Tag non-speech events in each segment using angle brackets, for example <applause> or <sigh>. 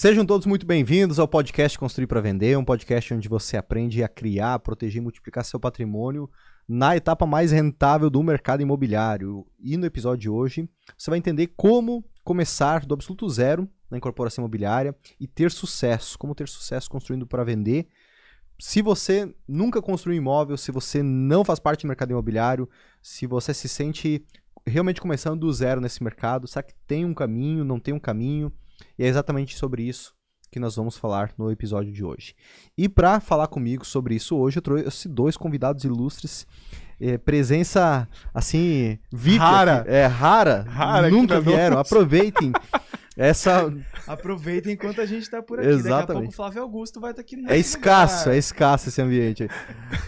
Sejam todos muito bem-vindos ao podcast Construir para Vender, um podcast onde você aprende a criar, proteger e multiplicar seu patrimônio na etapa mais rentável do mercado imobiliário. E no episódio de hoje, você vai entender como começar do absoluto zero na incorporação imobiliária e ter sucesso, como ter sucesso construindo para vender. Se você nunca construiu imóvel, se você não faz parte do mercado imobiliário, se você se sente realmente começando do zero nesse mercado, será que tem um caminho, não tem um caminho? E é exatamente sobre isso que nós vamos falar no episódio de hoje. E para falar comigo sobre isso hoje, eu trouxe dois convidados ilustres. É, presença assim VIP Rara. aqui. é rara, Rara nunca aqui vieram nossa. <laughs> aproveitem essa Aproveitem enquanto a gente tá por aqui. Daqui a pouco Exatamente. o Flávio Augusto vai estar aqui no é escasso é escasso esse ambiente aí.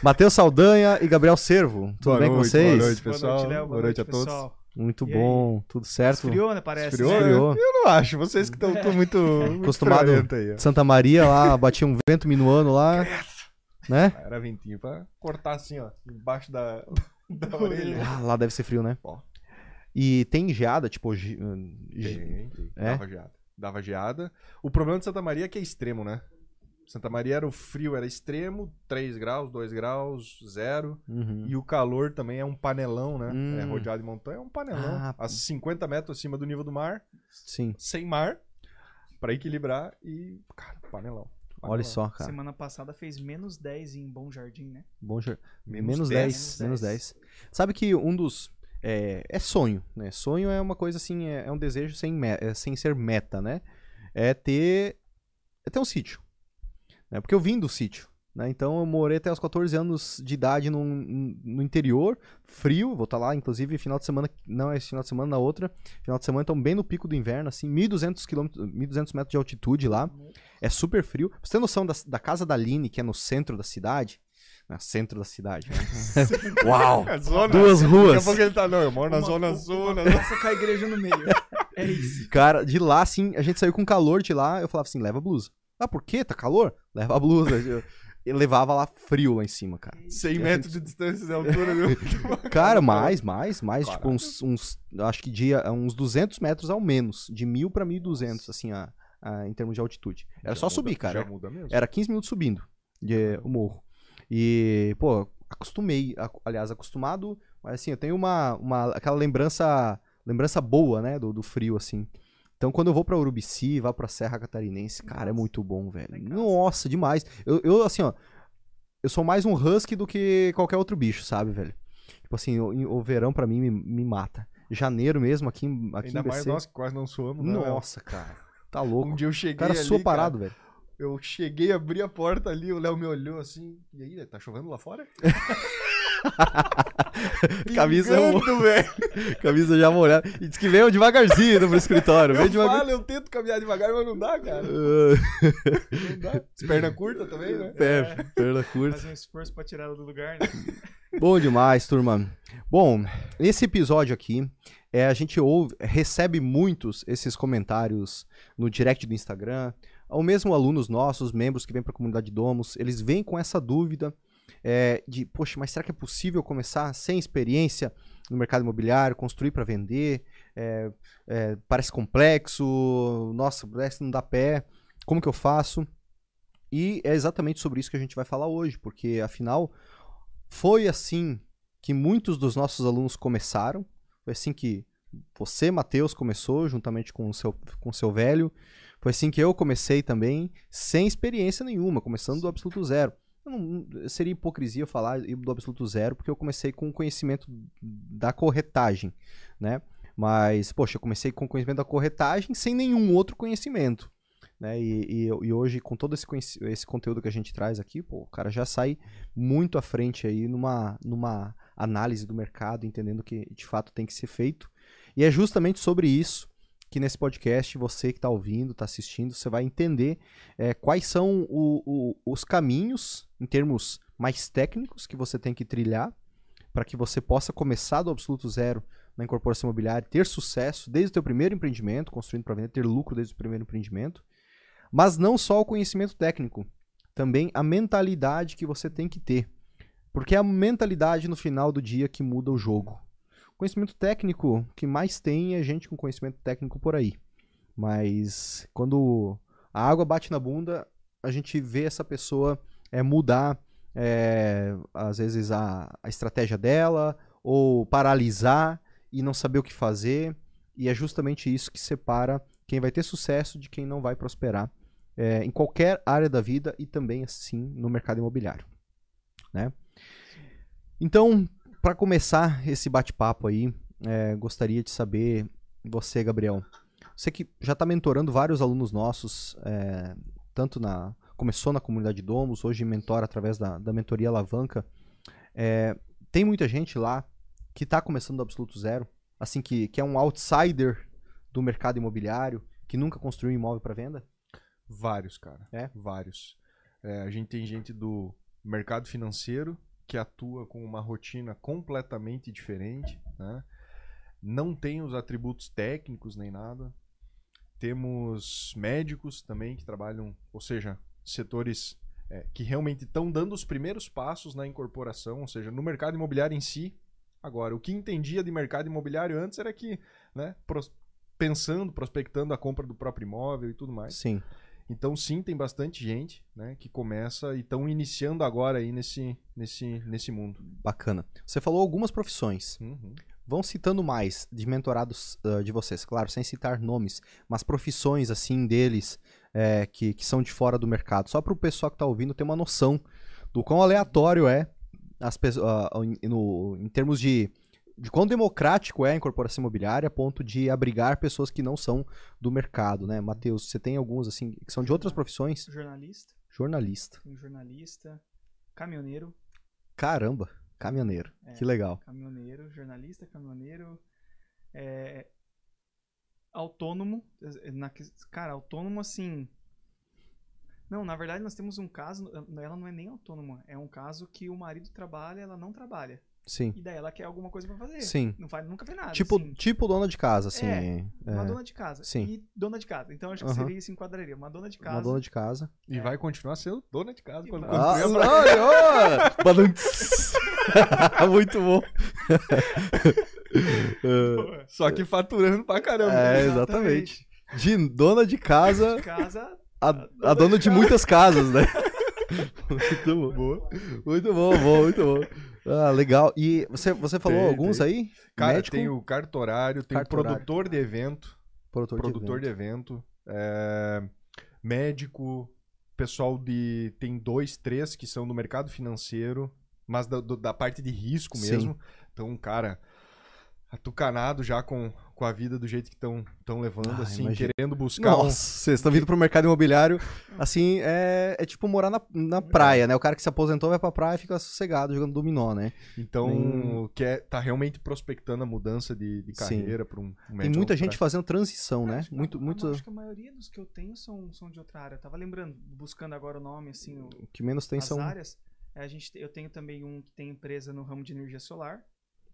Matheus Saldanha e Gabriel Servo tudo Boa bem com noite, vocês boa noite. Boa pessoal. noite, Léo. Boa noite a todos. Muito E bom tudo certo Esfriou, né? Parece. Esfriou? né? Esfriou. Eu não acho. Vocês que estão muito, <laughs> muito Acostumado. aí. Santa Maria lá batia um vento minuano lá né Era ventinho pra cortar assim, ó. Embaixo da, <laughs> da orelha. Ah, lá deve ser frio né e tem geada tipo ge- ge- Tem, tem. É? Dava geada. Dava geada. O problema de Santa Maria é que é extremo, né? Santa Maria era o frio, era extremo, 3 graus, 2 graus, 0. Uhum. E o calor também é um panelão, né? Hum. É rodeado de montanha, é um panelão. Ah, a 50 metros acima do nível do mar, sim sem mar, pra equilibrar e, cara, panelão. olha Panelão. só cara Semana passada fez menos 10 em Bom Jardim, né? Bom, jer- Menos menos 10, 10, menos menos 10. Sabe que um dos. É, é sonho, né? Sonho é uma coisa assim, é, é um desejo sem, me- é, sem ser meta, né? É ter. É ter um sítio. Né? Porque eu vim do sítio. Né? Então eu morei até os 14 anos de idade num- no interior, frio, vou estar lá, inclusive, final de semana, não é esse final de semana, na outra, final de semana, então bem no pico do inverno, assim, 1.200 quilômetros, 1.200 metros de altitude lá, é super frio. Pra você ter noção da, da casa da Aline, que é no centro da cidade, no centro da cidade, né? <laughs> Uau! É zona. Duas Daqui a ruas. pouco ele tá, não, eu moro na Uma- zona sul, na praça com a igreja no meio. É isso. Cara, de lá, assim, a gente saiu com calor de lá, eu falava assim, leva a blusa. Ah, por quê? Tá calor? Leva a blusa. Eu, <laughs> eu levava lá frio lá em cima, cara. 100 metros de distância de altura. viu? <laughs> Cara, mais, mais, mais, tipo Caraca. uns, uns, acho que dia, uns 200 metros ao menos, de 1.000 pra 1.200, assim, a, a- em termos de altitude. Era Já só muda- subir, cara. Já muda mesmo. Era 15 minutos subindo de, o morro. E, pô, acostumei, aliás, acostumado, mas assim, eu tenho uma, uma aquela lembrança, lembrança boa, né, do, do frio, assim. Então, quando eu vou pra Urubici, vá pra Serra Catarinense, cara, é Nossa, muito bom, velho. casa. Nossa, demais. Eu, eu, assim, ó, eu sou mais um husky do que qualquer outro bicho, sabe, velho? Tipo assim, o, o verão pra mim me, me mata. Janeiro mesmo, aqui, em- aqui Ainda em mais BC. nós que quase não suamos. né? Nossa, cara. Tá louco. Um dia eu o cheguei cara ali, sua parado, velho. Eu cheguei, abri a porta ali, o Léo me olhou assim. E aí, tá chovendo lá fora? <laughs> <laughs> Camisa é um- Pingando, <laughs> velho. Camisa já molhada. E diz que veio devagarzinho pro escritório. Eu devagar. falo, eu tento caminhar devagar, mas não dá, cara. <laughs> Não dá. As pernas curtas também, né? Perna, perna curta. Fazer um esforço pra tirar ela do lugar, né? Bom demais, turma. Bom, esse episódio aqui, é, a gente ouve, recebe muitos esses comentários no direct do Instagram, ou mesmo alunos nossos, membros que vêm para a comunidade Domos, eles vêm com essa dúvida é, de, poxa, mas será que é possível começar sem experiência no mercado imobiliário, construir para vender? É, é, parece complexo, nossa, parece não dá pé, como que eu faço? E é exatamente sobre isso que a gente vai falar hoje, porque afinal foi assim que muitos dos nossos alunos começaram. Foi assim que você, Matheus, começou juntamente com o seu, com o seu velho. Foi assim que eu comecei também, sem experiência nenhuma, começando do absoluto zero. Não- seria hipocrisia falar do absoluto zero, porque eu comecei com conhecimento da corretagem, né? Mas, poxa, eu comecei com conhecimento da corretagem sem nenhum outro conhecimento. Né? E, e, e hoje, com todo esse, esse conteúdo que a gente traz aqui, pô, o cara já sai muito à frente aí numa, numa análise do mercado, entendendo o que de fato tem que ser feito. E é justamente sobre isso que nesse podcast você que está ouvindo, está assistindo, você vai entender é, quais são o- o- os caminhos, em termos mais técnicos, que você tem que trilhar para que você possa começar do absoluto zero na incorporação imobiliária, ter sucesso desde o teu primeiro empreendimento, construindo para vender, ter lucro desde o primeiro empreendimento. Mas não só o conhecimento técnico, também a mentalidade que você tem que ter. Porque é a mentalidade no final do dia que muda o jogo. Conhecimento técnico, que mais tem é gente com conhecimento técnico por aí. Mas quando A água bate na bunda, a gente vê essa pessoa é, mudar, é, às vezes, a, a estratégia dela, ou paralisar e não saber o que fazer. E é justamente isso que separa quem vai ter sucesso de quem não vai prosperar é, em qualquer área da vida e também, assim, no mercado imobiliário. Né? Então, para começar esse bate-papo aí, é, gostaria de saber, você, Gabriel, você que já está mentorando vários alunos nossos, é, tanto na. Começou na comunidade Domus, hoje mentora através da, da mentoria Alavanca. É, tem muita gente lá que está começando do absoluto zero, assim, que, que é um outsider do mercado imobiliário, que nunca construiu um imóvel para venda? Vários, cara. É? Vários. É, a gente tem gente do mercado financeiro que atua com uma rotina completamente diferente, né? Não tem os atributos técnicos nem nada. Temos médicos também que trabalham, ou seja, setores é, que realmente estão dando os primeiros passos na incorporação, ou seja, no mercado imobiliário em si. Agora, o que entendia de mercado imobiliário antes era que, né, pros, pensando, prospectando a compra do próprio imóvel e tudo mais. Sim. Então, sim, tem bastante gente né, que começa e estão iniciando agora aí nesse, nesse, nesse mundo. Bacana. Você falou algumas profissões. Uhum. Vão citando mais de mentorados uh, de vocês, claro, sem citar nomes, mas profissões assim deles é, que, que são de fora do mercado, só para o pessoal que está ouvindo ter uma noção do quão aleatório é as uh, no, em termos de, de quão democrático é a incorporação imobiliária a ponto de abrigar pessoas que não são do mercado, né? Matheus, você tem alguns assim que são de outras profissões? Jornalista. Jornalista. Tem jornalista. Caminhoneiro. Caramba, caminhoneiro. É. Que legal. Caminhoneiro, jornalista, caminhoneiro. É, autônomo. Na, cara, autônomo assim. Não, na verdade nós temos um caso, ela não é nem autônoma, é um caso que o marido trabalha, ela não trabalha. Sim. E daí ela quer alguma coisa pra fazer. Sim. Não faz, nunca fez nada. Tipo, assim. tipo dona de casa, assim. É, Uma é, dona de casa. sim. E dona de casa. Então acho que Aham. seria isso enquadraria. Uma dona de casa. uma dona de casa. E É. vai continuar sendo dona de casa E quando. Ah, construir a pra-. Muito bom. Pô, <laughs> Só que faturando pra caramba. É, exatamente. De dona de casa Casa. a, a dona de muitas casas, né? <laughs> Muito bom. Muito bom, bom, muito bom. Ah, legal. E você, você falou Tem, alguns tem. aí? Cara, Médico, tem o cartorário, tem Cartorário. o produtor de evento, produtor, produtor de de evento, é, médico, pessoal de. Tem dois, três que são do mercado financeiro, mas da, da parte de risco Sim. mesmo. Então, cara, atucanado já com, com a vida do jeito que estão levando, Ah, assim, imagina. querendo buscar um. Nossa, vocês estão vindo pro mercado imobiliário, assim, é, é tipo morar na, na praia, né? O cara que se aposentou vai pra praia e fica sossegado jogando dominó, né? Então, Nem- quer, tá realmente prospectando a mudança de, de carreira para um, um Tem muita gente fazendo transição, né? Acho Muito, a- muito. Acho que a maioria dos que eu tenho são, são de outra área. Eu tava lembrando, buscando agora o nome, assim, o, O que menos tem as são. áreas. É, A gente, eu tenho também um que tem empresa no ramo de energia solar.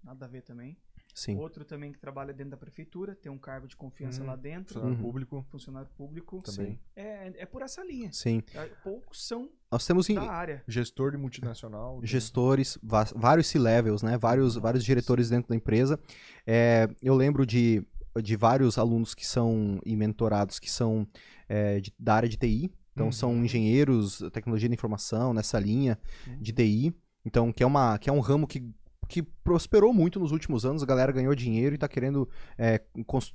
Nada a ver também. Sim. Outro também que trabalha dentro da prefeitura, tem um cargo de confiança Hum, lá dentro. Funcionário Uhum. público Funcionário público. também. É, é por essa linha. Sim. É, Poucos são Nós temos em- da área. Gestor de multinacional. gestores, vários C-levels, né? Vários, vários diretores dentro da empresa. É, eu lembro de, de vários alunos que são e mentorados que são é, de- da área de TI. Então, são Uhum. engenheiros, tecnologia da informação, nessa linha de TI. Então, que é, uma, que é um ramo que, que prosperou muito nos últimos anos. A galera ganhou dinheiro e está querendo é,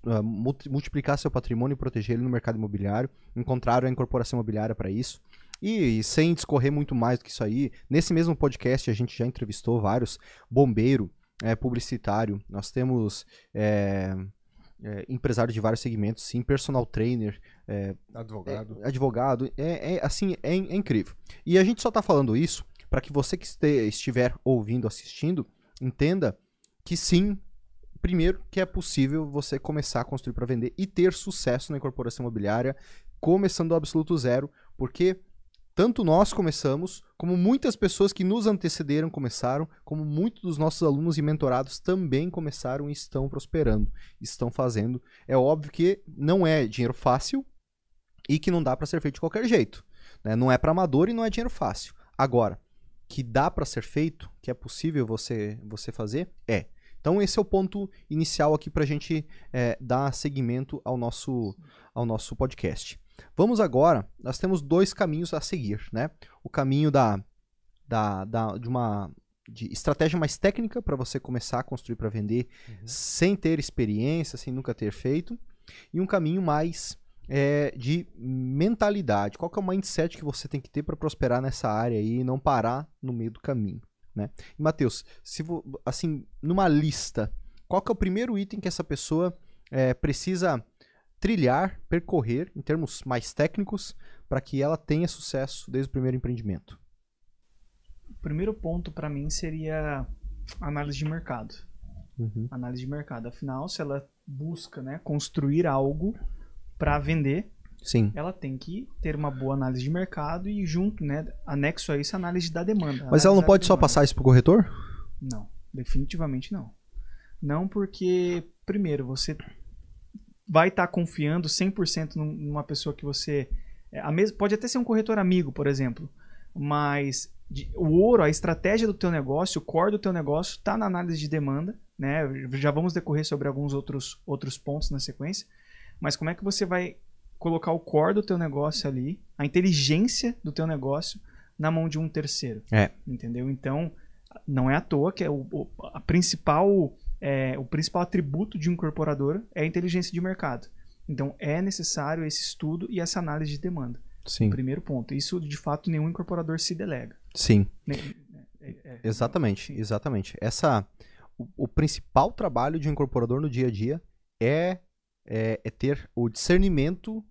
ah, multi- multiplicar seu patrimônio e proteger ele no mercado imobiliário. Encontraram a incorporação imobiliária para isso. E, e sem discorrer muito mais do que isso aí, nesse mesmo podcast a gente já entrevistou vários bombeiro, é, publicitário. Nós temos é, é, empresário de vários segmentos, sim, personal trainer, Advogado. é, advogado, é, é, assim, é, é incrível. E a gente só tá falando isso para que você que este- estiver ouvindo, assistindo, entenda que sim, primeiro que é possível você começar a construir para vender e ter sucesso na incorporação imobiliária, começando do absoluto zero, porque tanto nós começamos, como muitas pessoas que nos antecederam começaram, como muitos dos nossos alunos e mentorados também começaram e estão prosperando, estão fazendo. É óbvio que não é dinheiro fácil, e que não dá para ser feito de qualquer jeito. né? Não é para amador e não é dinheiro fácil. Agora, que dá para ser feito, que é possível você, você fazer, é. Então esse é o ponto inicial aqui para a gente é, dar seguimento ao nosso, ao nosso podcast. Vamos agora, nós temos dois caminhos a seguir, né? O caminho da, da, da de uma de estratégia mais técnica para você começar a construir para vender Uhum. sem ter experiência, sem nunca ter feito, e um caminho mais é, de mentalidade. Qual que é o mindset que você tem que ter para prosperar nessa área aí e não parar no meio do caminho, né? E Matheus, se vo- assim, numa lista, qual que é o primeiro item que essa pessoa é, precisa trilhar, percorrer, em termos mais técnicos, para que ela tenha sucesso desde o primeiro empreendimento? O primeiro ponto para mim seria análise de mercado. Uhum. Análise de mercado. Afinal, se ela busca né, construir algo para vender, Sim. ela tem que ter uma boa análise de mercado e junto, né, anexo a isso, a análise da demanda. Mas ela não pode só passar isso pro corretor? Não, definitivamente não. Não porque, primeiro, você vai estar confiando 100% num- numa pessoa que você... é, a pode até ser um corretor amigo, por exemplo, mas o ouro, a estratégia do teu negócio, o core do teu negócio está na análise de demanda, né? Já vamos decorrer sobre alguns outros, outros pontos na sequência, mas como é que você vai colocar o core do teu negócio ali, a inteligência do teu negócio na mão de um terceiro? É. Entendeu? Então, não é à toa que é o, o- a principal, é, o principal atributo de um incorporador é a inteligência de mercado. Então, é necessário esse estudo e essa análise de demanda. Sim. Primeiro ponto. Isso, de fato, nenhum incorporador se delega. Sim. Ne- é- é- Exatamente, Sim. exatamente. Essa, o, o principal trabalho de um incorporador no dia a dia é, é, é ter o discernimento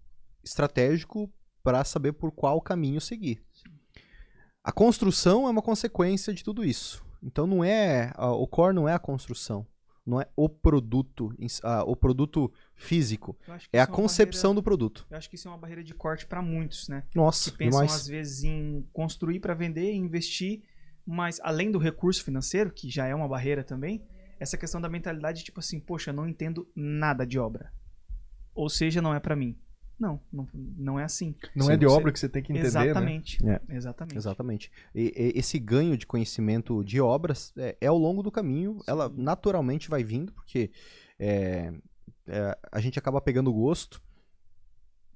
estratégico para saber por qual caminho seguir. A construção é uma consequência de tudo isso. Então não é a- o core não é a construção, não é o produto, ah, o produto físico, é a uma concepção barreira- do produto. eu acho que isso é uma barreira de corte para muitos, né? Nossa, que pensam demais. às vezes em construir para vender, investir, mas além do recurso financeiro, que já é uma barreira também, essa questão da mentalidade tipo assim, poxa, eu não entendo nada de obra. Ou seja, não é para mim. Não, não, não é assim. Não Sim, é de você- obra que você tem que entender, né? Exatamente. É. Exatamente. Exatamente. E- e- esse ganho de conhecimento de obras é, é ao longo do caminho, ela Sim. naturalmente vai vindo, porque é, é, a gente acaba pegando gosto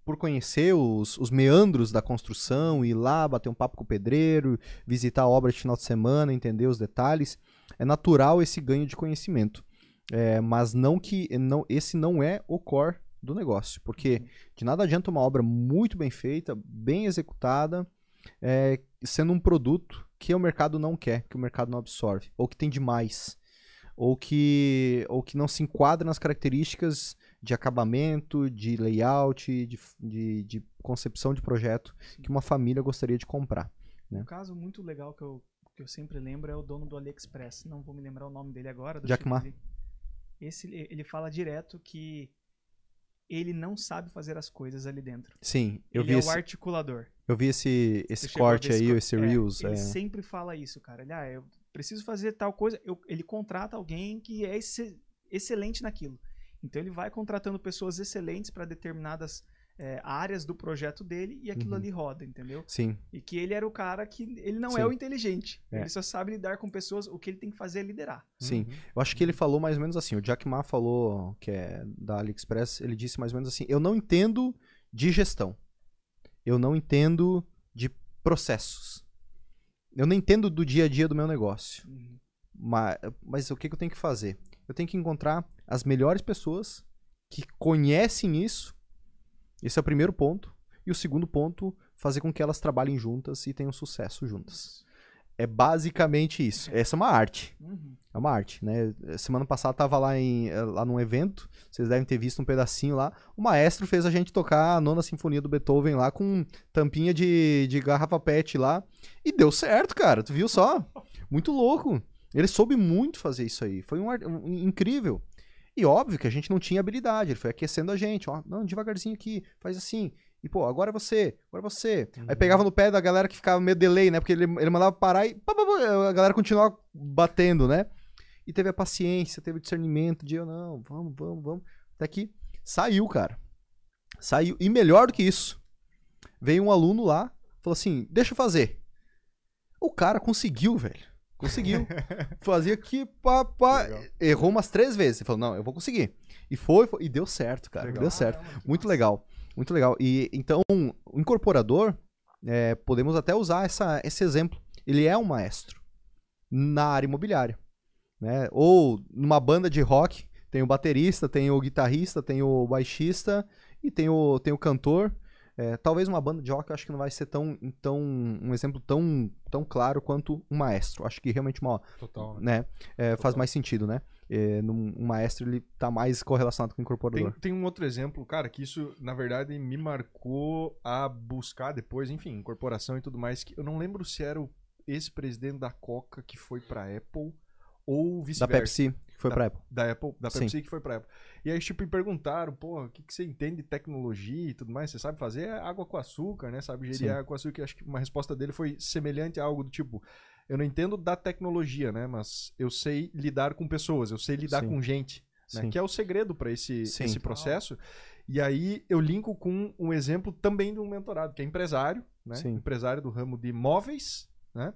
por conhecer os, os meandros da construção, ir lá, bater um papo com o pedreiro, visitar a obra de final de semana, entender os detalhes. É natural esse ganho de conhecimento. É, mas não que não, esse não é o core do negócio, porque de nada adianta uma obra muito bem feita, bem executada, é, sendo um produto que o mercado não quer, que o mercado não absorve, ou que tem demais, ou que, ou que não se enquadra nas características de acabamento, de layout, de, de, de concepção de projeto que uma família gostaria de comprar. né? Um caso muito legal que eu, que eu sempre lembro é o dono do AliExpress. Não vou me lembrar o nome dele agora. Jack Ma. Esse, ele fala direto que ele não sabe fazer as coisas ali dentro. Sim, eu ele vi, é esse, o articulador. eu vi esse, esse Você corte aí, co- esse é, Reels. Ele é. sempre fala isso, cara. Ele, ah, eu preciso fazer tal coisa. eu- ele contrata alguém que é exce- excelente naquilo. Então ele vai contratando pessoas excelentes para determinadas é, áreas do projeto dele e aquilo Uhum. ali roda, entendeu? Sim, E que ele era o cara que ele não Sim. é o inteligente. É. Ele só sabe lidar com pessoas. O que ele tem que fazer é liderar. sim. Uhum. Eu acho que ele falou mais ou menos assim. O Jack Ma falou, que é da AliExpress, ele disse mais ou menos assim: Eu não entendo de gestão. Eu não entendo de processos. Eu não entendo do dia a dia do meu negócio. Mas, mas o que, que eu tenho que fazer? Eu tenho que encontrar as melhores pessoas que conhecem isso. Esse é o primeiro ponto. E o segundo ponto, fazer com que elas trabalhem juntas e tenham sucesso juntas. É basicamente isso. Essa é uma arte. Uhum. É uma arte, né? Semana passada eu tava lá, em, eh, lá num evento, vocês devem ter visto um pedacinho lá. O maestro fez a gente tocar a nona sinfonia do Beethoven lá com tampinha de, de garrafa pet lá. E deu certo, cara. Tu viu só? Muito louco. Ele soube muito fazer isso aí. Foi um, um- incrível. E óbvio que a gente não tinha habilidade. Ele foi aquecendo a gente. Ó, não, devagarzinho aqui, faz assim. E, pô, agora é você, agora é você. Aí pegava no pé da galera que ficava meio delay, né? Porque ele, ele mandava parar e pá, pá, pá, a galera continuava batendo, né? E teve a paciência, teve o discernimento de, eu não, vamos, vamos, vamos. Até que saiu, cara. Saiu. E melhor do que isso, veio um aluno lá, falou assim, deixa eu fazer. O cara conseguiu, velho. Conseguiu. <laughs> Fazia aqui, pá, pá. Legal. Errou umas três vezes. Ele falou, não, eu vou conseguir. E foi, foi e deu certo, cara. Legal. Deu certo. Caramba, que Muito legal. Muito legal. E então, o incorporador, é, podemos até usar essa, esse exemplo. Ele é um maestro na área imobiliária. Né? Ou numa banda de rock, tem o baterista, tem o guitarrista, tem o baixista e tem o, tem o cantor. É, talvez uma banda de rock eu acho que não vai ser tão, tão um exemplo tão, tão claro quanto um maestro. Acho que realmente uma, Total, né? É, Total. faz mais sentido, né? É, num- um maestro ele tá mais correlacionado com o Tem, incorporador. tem um outro exemplo, cara, que isso, na verdade, me marcou a buscar depois, enfim, incorporação e tudo mais, que eu não lembro se era o ex-presidente da Coca que foi pra Apple ou Da vice-versa. Pepsi, que foi Da- pra Apple. Da Apple, da Sim. Pepsi que foi pra Apple. E aí, tipo, me perguntaram, pô, o que, que você entende de tecnologia e tudo mais? Você sabe fazer água com açúcar, né? Sabe gerir Sim. água com açúcar? Acho que uma resposta dele foi semelhante a algo do tipo, eu não entendo da tecnologia, né? Mas eu sei lidar com pessoas, eu sei lidar Sim. com gente, né? Sim. Que é o segredo para esse, Sim. esse processo. E aí eu linko com um exemplo também de um mentorado, que é empresário, né? Sim. Empresário do ramo de imóveis, né?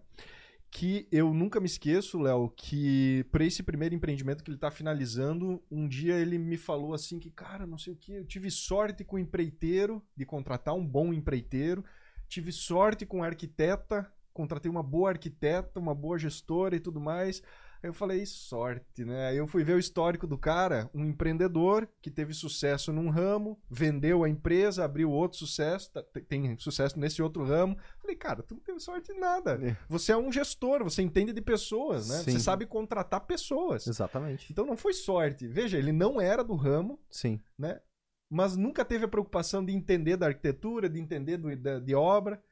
Que eu nunca me esqueço, Léo, que para esse primeiro empreendimento que ele tá finalizando, um dia ele me falou assim que, cara, não sei o que, eu tive sorte com o empreiteiro, de contratar um bom empreiteiro, tive sorte com a arquiteta, contratei uma boa arquiteta, uma boa gestora e tudo mais. Aí eu falei, sorte, né? Aí eu fui ver o histórico do cara, um empreendedor que teve sucesso num ramo, vendeu a empresa, abriu outro sucesso, tá- tem sucesso nesse outro ramo. Falei, cara, tu não teve sorte em nada. É. Você é um gestor, você entende de pessoas, né? Sim. Você sabe contratar pessoas. Exatamente. Então não foi sorte. Veja, ele não era do ramo, Sim. mas nunca teve a preocupação de entender da arquitetura, de entender do- da- de obra.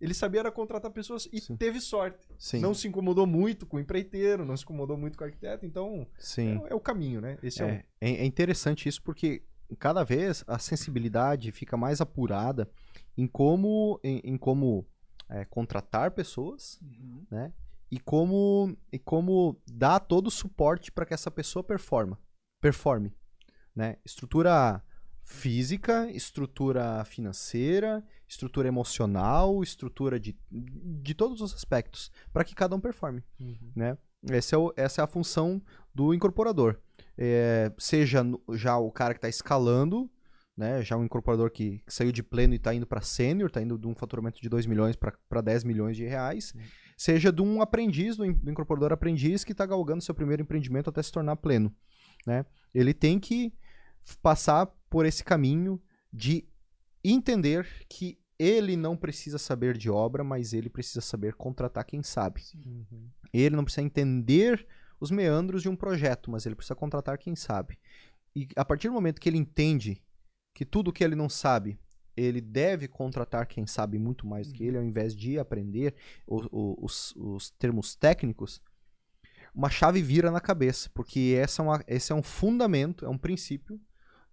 Ele sabia era contratar pessoas e Sim. teve sorte. Sim. Não se incomodou muito com o empreiteiro, não se incomodou muito com o arquiteto. Então, Sim. é, é o caminho, né? Esse é, É, é é interessante isso porque cada vez a sensibilidade fica mais apurada em como, em, em como é, contratar pessoas Uhum. e como, e como dar todo o suporte para que essa pessoa performa, performe. Né? Estrutura física, estrutura financeira, estrutura emocional, estrutura de, de todos os aspectos, para que cada um performe um... né? Esse é o- essa é a função do incorporador. É, seja no- já o cara que está escalando, né? Já um incorporador que, que saiu de pleno e está indo para sênior, está indo de um faturamento de 2 milhões para 10 milhões de reais. Seja de um aprendiz, do, do incorporador aprendiz que está galgando seu primeiro empreendimento até se tornar pleno. Né? Ele tem que passar por esse caminho de entender que ele não precisa saber de obra, mas ele precisa saber contratar quem sabe. Uhum. Ele não precisa entender os meandros de um projeto, mas ele precisa contratar quem sabe. E a partir do momento que ele entende que tudo que ele não sabe, ele deve contratar quem sabe muito mais do que ele, ao invés de aprender o- o- os, os termos técnicos, uma chave vira na cabeça, porque essa é uma- esse é um fundamento, é um princípio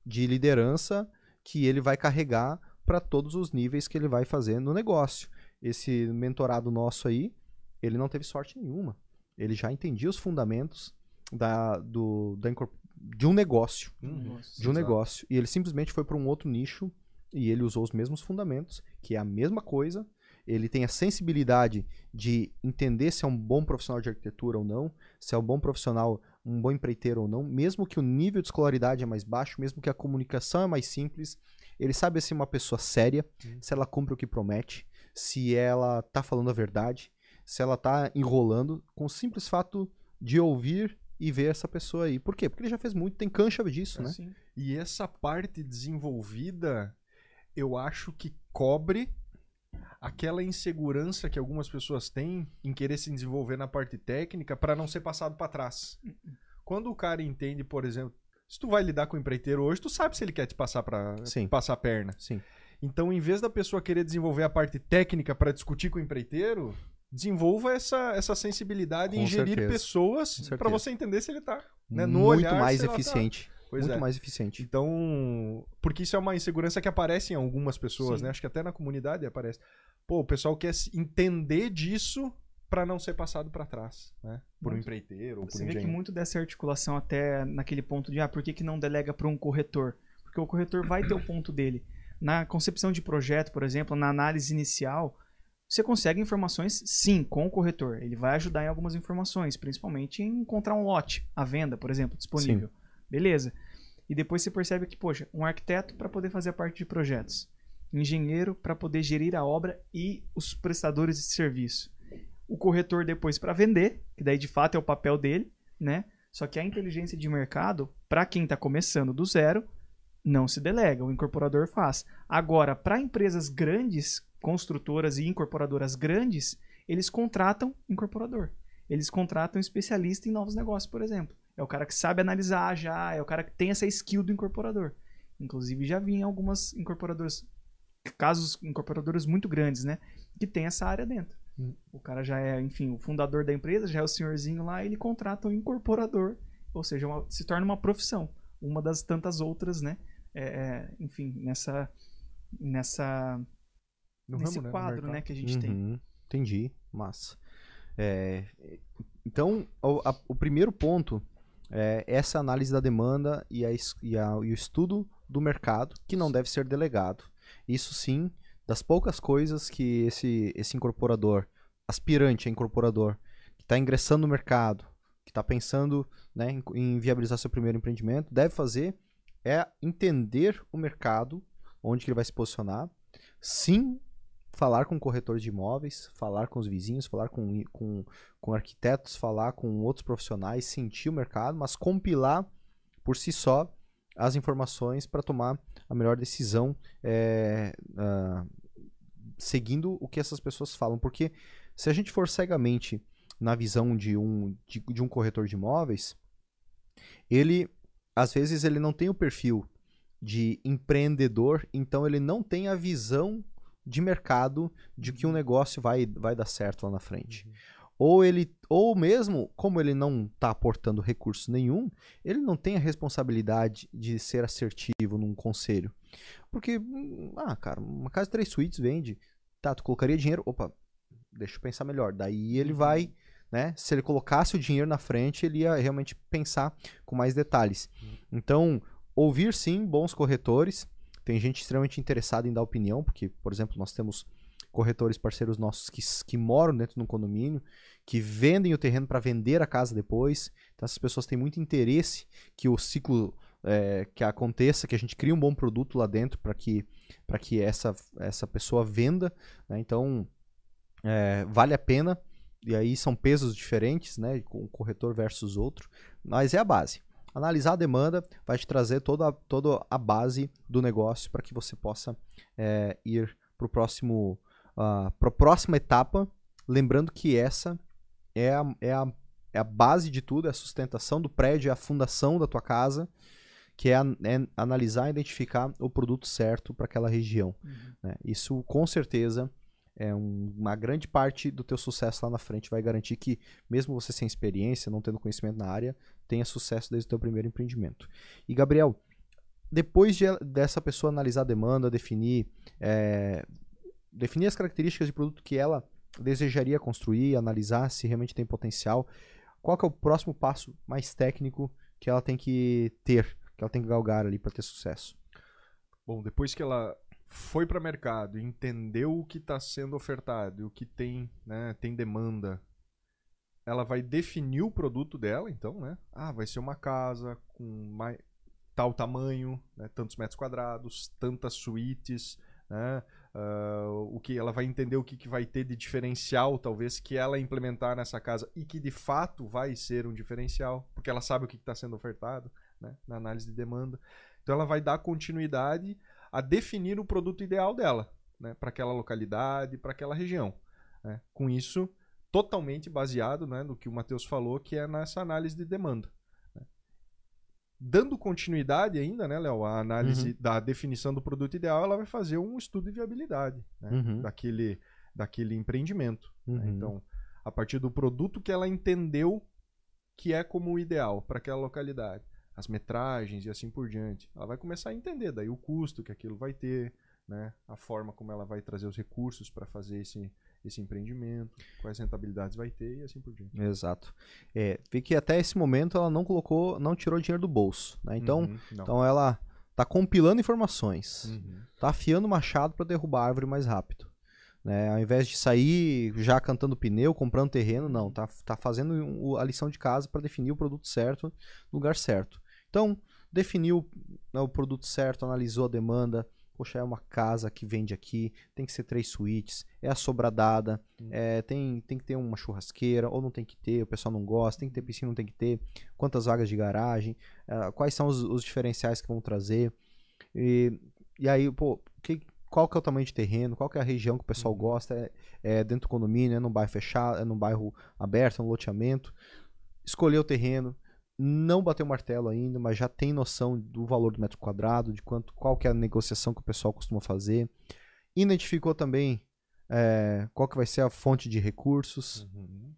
de liderança que ele vai carregar para todos os níveis que ele vai fazer no negócio. Esse mentorado nosso aí, ele não teve sorte nenhuma. Ele já entendia os fundamentos da, do, da de um negócio. Uhum. Nossa. De um Exato. negócio. E ele simplesmente foi para um outro nicho e ele usou os mesmos fundamentos, que é a mesma coisa. Ele tem a sensibilidade de entender se é um bom profissional de arquitetura ou não, se é um bom profissional, um bom empreiteiro ou não, mesmo que o nível de escolaridade é mais baixo, mesmo que a comunicação é mais simples. Ele sabe se é uma pessoa séria, Uhum. se ela cumpre o que promete, se ela tá falando a verdade, se ela tá enrolando, com o simples fato de ouvir e ver essa pessoa aí. Por quê? Porque ele já fez muito, tem cancha disso, né? Sim. E essa parte desenvolvida, eu acho que cobre aquela insegurança que algumas pessoas têm em querer se desenvolver na parte técnica para não ser passado para trás. Quando o cara entende, por exemplo, se tu vai lidar com o empreiteiro hoje, tu sabe se ele quer te passar para passar a perna. Sim. Então, em vez da pessoa querer desenvolver a parte técnica para discutir com o empreiteiro, desenvolva essa, essa sensibilidade Com em gerir certeza. pessoas para você entender se ele tá né, no muito olhar, mais tá- eficiente. Pois muito é. mais eficiente. Então, porque isso é uma insegurança que aparece em algumas pessoas, Sim. né? Acho que até na comunidade aparece. Pô, o pessoal quer se entender disso para não ser passado para trás, né? Por um Muito. empreiteiro ou por Você um vê que engenheiro. muito dessa articulação até naquele ponto de, ah, por que, que não delega para um corretor? Porque o corretor vai ter o ponto dele. Na concepção de projeto, por exemplo, na análise inicial, você consegue informações, sim, com o corretor. Ele vai ajudar em algumas informações, principalmente em encontrar um lote à venda, por exemplo, disponível. Beleza. E depois você percebe que, poxa, um arquiteto para poder fazer a parte de projetos, engenheiro para poder gerir a obra e os prestadores de serviço. O corretor depois para vender, que daí de fato é o papel dele, né? Só que a inteligência de mercado, para quem está começando do zero, não se delega, o incorporador faz. Agora, para empresas grandes, construtoras e incorporadoras grandes, eles contratam incorporador. Eles contratam especialista em novos negócios, por exemplo. É o cara que sabe analisar já, é o cara que tem essa skill do incorporador. Inclusive, já vi em algumas incorporadoras, casos incorporadoras muito grandes, né? Que tem essa área dentro. Hum. O cara já é, enfim, o fundador da empresa, já é o senhorzinho lá, ele contrata um incorporador. Ou seja, uma, se torna uma profissão. Uma das tantas outras, né? É, é enfim, nessa. nessa no nesse ramo, né? quadro né, que a gente uhum. tem. Entendi, massa. É, então, o, a, o, primeiro ponto é essa análise da demanda e, a, e, a, e o estudo do mercado, que não deve ser delegado. Isso sim, das poucas coisas que esse, esse incorporador, aspirante a incorporador, que está ingressando no mercado, que está pensando né, em, em viabilizar seu primeiro empreendimento, deve fazer é entender o mercado, onde que ele vai se posicionar, sim falar com corretores de imóveis, falar com os vizinhos, falar com, com, com arquitetos, falar com outros profissionais, sentir o mercado, mas compilar por si só as informações para tomar a melhor decisão é, uh, seguindo o que essas pessoas falam. Porque se a gente for cegamente na visão de um, de, de um corretor de imóveis, ele às vezes ele não tem o perfil de empreendedor, então ele não tem a visão de mercado de que um uhum. negócio vai, vai dar certo lá na frente. Uhum. Ou ele, ou mesmo, como ele não está aportando recurso nenhum, ele não tem a responsabilidade de ser assertivo num conselho. Porque, hum, ah, cara, uma casa de três suítes vende. Tá, tu colocaria dinheiro. Opa, deixa eu pensar melhor. Daí ele vai, uhum. né? Se ele colocasse o dinheiro na frente, ele ia realmente pensar com mais detalhes. Então, ouvir sim bons corretores tem gente extremamente interessada em dar opinião, porque, por exemplo, nós temos corretores parceiros nossos que, que moram dentro de um condomínio, que vendem o terreno para vender a casa depois. Então, essas pessoas têm muito interesse que o ciclo é, que aconteça, que a gente crie um bom produto lá dentro para que, que essa, essa pessoa venda. Né? Então, é, vale a pena. E aí são pesos diferentes, né? Um corretor versus outro. Mas é a base. Analisar a demanda vai te trazer toda, a, toda a base do negócio para que você possa é, ir para próximo uh, a próxima etapa. Lembrando que essa é a, é, a, é a base de tudo, é a sustentação do prédio, é a fundação da tua casa, que é, a, é analisar e identificar o produto certo para aquela região. Uhum. Né? Isso com certeza é um, uma grande parte do teu sucesso lá na frente vai garantir que, mesmo você sem experiência, não tendo conhecimento na área, tenha sucesso desde o teu primeiro empreendimento. E, Gabriel, depois de, dessa pessoa analisar a demanda, definir, é, definir as características de produto que ela desejaria construir, analisar se realmente tem potencial, qual é o próximo passo mais técnico que ela tem que ter, que ela tem que galgar ali para ter sucesso? Bom, depois que ela foi para o mercado, entendeu o que está sendo ofertado, o que tem, né, tem demanda, ela vai definir o produto dela, então, né? Ah, vai ser uma casa com mais, tal tamanho, né, tantos metros quadrados, tantas suítes, né? Uh, o que ela vai entender o que, que vai ter de diferencial, talvez, que ela implementar nessa casa e que de fato vai ser um diferencial, porque ela sabe o que está sendo ofertado né, na análise de demanda. Então ela vai dar continuidade a definir o produto ideal dela, né, para aquela localidade, para aquela região. Né? Com isso, totalmente baseado né, no que o Matheus falou, que é nessa análise de demanda. Né. Dando continuidade ainda, né, Léo, a análise uhum. da definição do produto ideal, ela vai fazer um estudo de viabilidade né, uhum. daquele, daquele empreendimento. Né. Uhum. Então, a partir do produto que ela entendeu que é como o ideal para aquela localidade as metragens e assim por diante. Ela vai começar a entender daí o custo que aquilo vai ter, né? a forma como ela vai trazer os recursos para fazer esse, esse empreendimento, quais rentabilidades vai ter e assim por diante. Exato. É, vê que até esse momento ela não colocou, não tirou dinheiro do bolso. Né? Então, uhum, então ela está compilando informações, uhum. tá afiando o machado para derrubar a árvore mais rápido. Né? Ao invés de sair já cantando pneu, comprando terreno, não. Tá, tá fazendo a lição de casa para definir o produto certo no lugar certo. Então, definiu né, o produto certo, analisou a demanda. Poxa, é uma casa que vende aqui, tem que ser três suítes, é assobradada, Hum. é, tem, tem que ter uma churrasqueira, ou não tem que ter, o pessoal não gosta, tem que ter piscina, não tem que ter, quantas vagas de garagem, é, quais são os, os diferenciais que vão trazer. E, e aí, pô, que, qual que é o tamanho de terreno, qual que é a região que o pessoal Uhum. gosta, é, é dentro do condomínio, é num bairro fechado, é num bairro aberto, é um loteamento. Escolher o terreno, não bateu o martelo ainda, mas já tem noção do valor do metro quadrado, de quanto, qual que é a negociação que o pessoal costuma fazer. Identificou também é, qual que vai ser a fonte de recursos, Uhum.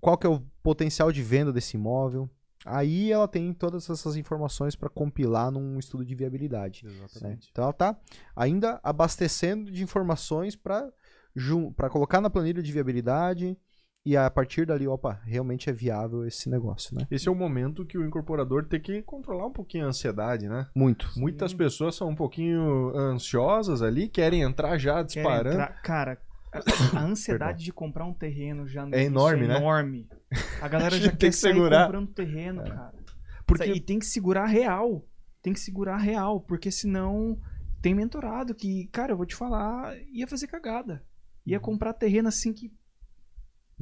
qual que é o potencial de venda desse imóvel. Aí ela tem todas essas informações para compilar num estudo de viabilidade. né? Então ela está ainda abastecendo de informações para colocar na planilha de viabilidade e a partir dali, opa, realmente é viável esse negócio, né? Esse é o momento que o incorporador tem que controlar um pouquinho a ansiedade, né? Muito. Muitas pessoas são um pouquinho ansiosas ali, querem entrar já disparando. entrar- Cara, a, ansiedade de comprar um terreno já no É enorme, né? enorme. A galera <laughs> já Tem quer que sair segurar. comprando terreno, cara. Porque E tem que segurar real. Tem que segurar real, porque senão tem mentorado que, cara, eu vou te falar, ia fazer cagada. Ia comprar terreno assim que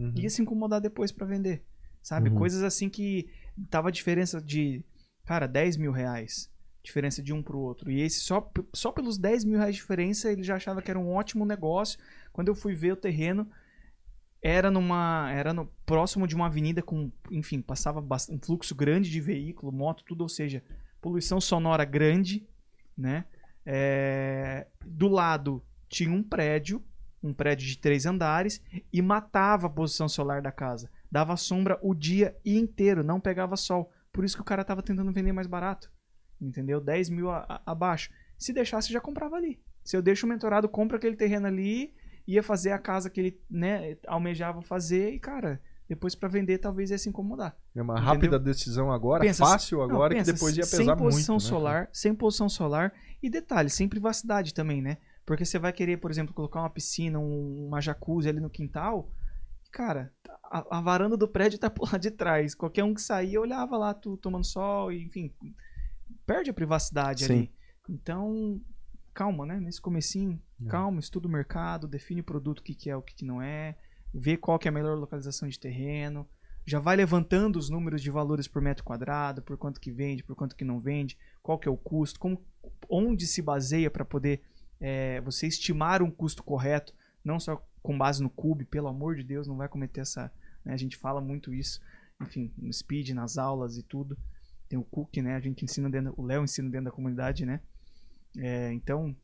Uhum. ia se incomodar depois pra vender. Sabe? Uhum. Coisas assim que tava a diferença de, cara, 10 mil reais. Diferença de um pro outro. E esse só, só pelos 10 mil reais de diferença ele já achava que era um ótimo negócio. Quando eu fui ver o terreno, era numa. Era no, próximo de uma avenida com. Enfim, passava um fluxo grande de veículo, moto, tudo, ou seja, poluição sonora grande, né? É, do lado tinha um prédio, um prédio de três andares, e matava a posição solar da casa. Dava sombra o dia inteiro, não pegava sol. Por isso que o cara tava tentando vender mais barato. Entendeu? 10 mil a- a- abaixo. Se deixasse, já comprava ali. Se eu deixo o mentorado, compra aquele terreno ali, ia fazer a casa que ele né, almejava fazer, e, cara, depois pra vender talvez ia se incomodar. É uma Entendeu? rápida decisão agora, Pensa- fácil Não, agora, pensa, que depois ia sem pesar posição muito. né? solar, sem posição solar e detalhe, sem privacidade também, né? Porque você vai querer, por exemplo, colocar uma piscina, um- uma jacuzzi ali no quintal, cara, a, a varanda do prédio tá por lá de trás. Qualquer um que saía olhava lá, tu tomando sol, e, enfim, perde a privacidade Sim. ali. Então, calma, né? Nesse comecinho, É. calma, estuda o mercado, define o produto, o que, que é, o que, que não é, vê qual que é a melhor localização de terreno, já vai levantando os números de valores por metro quadrado, por quanto que vende, por quanto que não vende, qual que é o custo, como, onde se baseia para poder é, você estimar um custo correto, não só com base no cube, pelo amor de Deus, não vai cometer essa. né, a gente fala muito isso, enfim, no speed, nas aulas e tudo. Tem o Cook, né? A gente ensina dentro, o Léo ensina dentro da comunidade, né? É, então,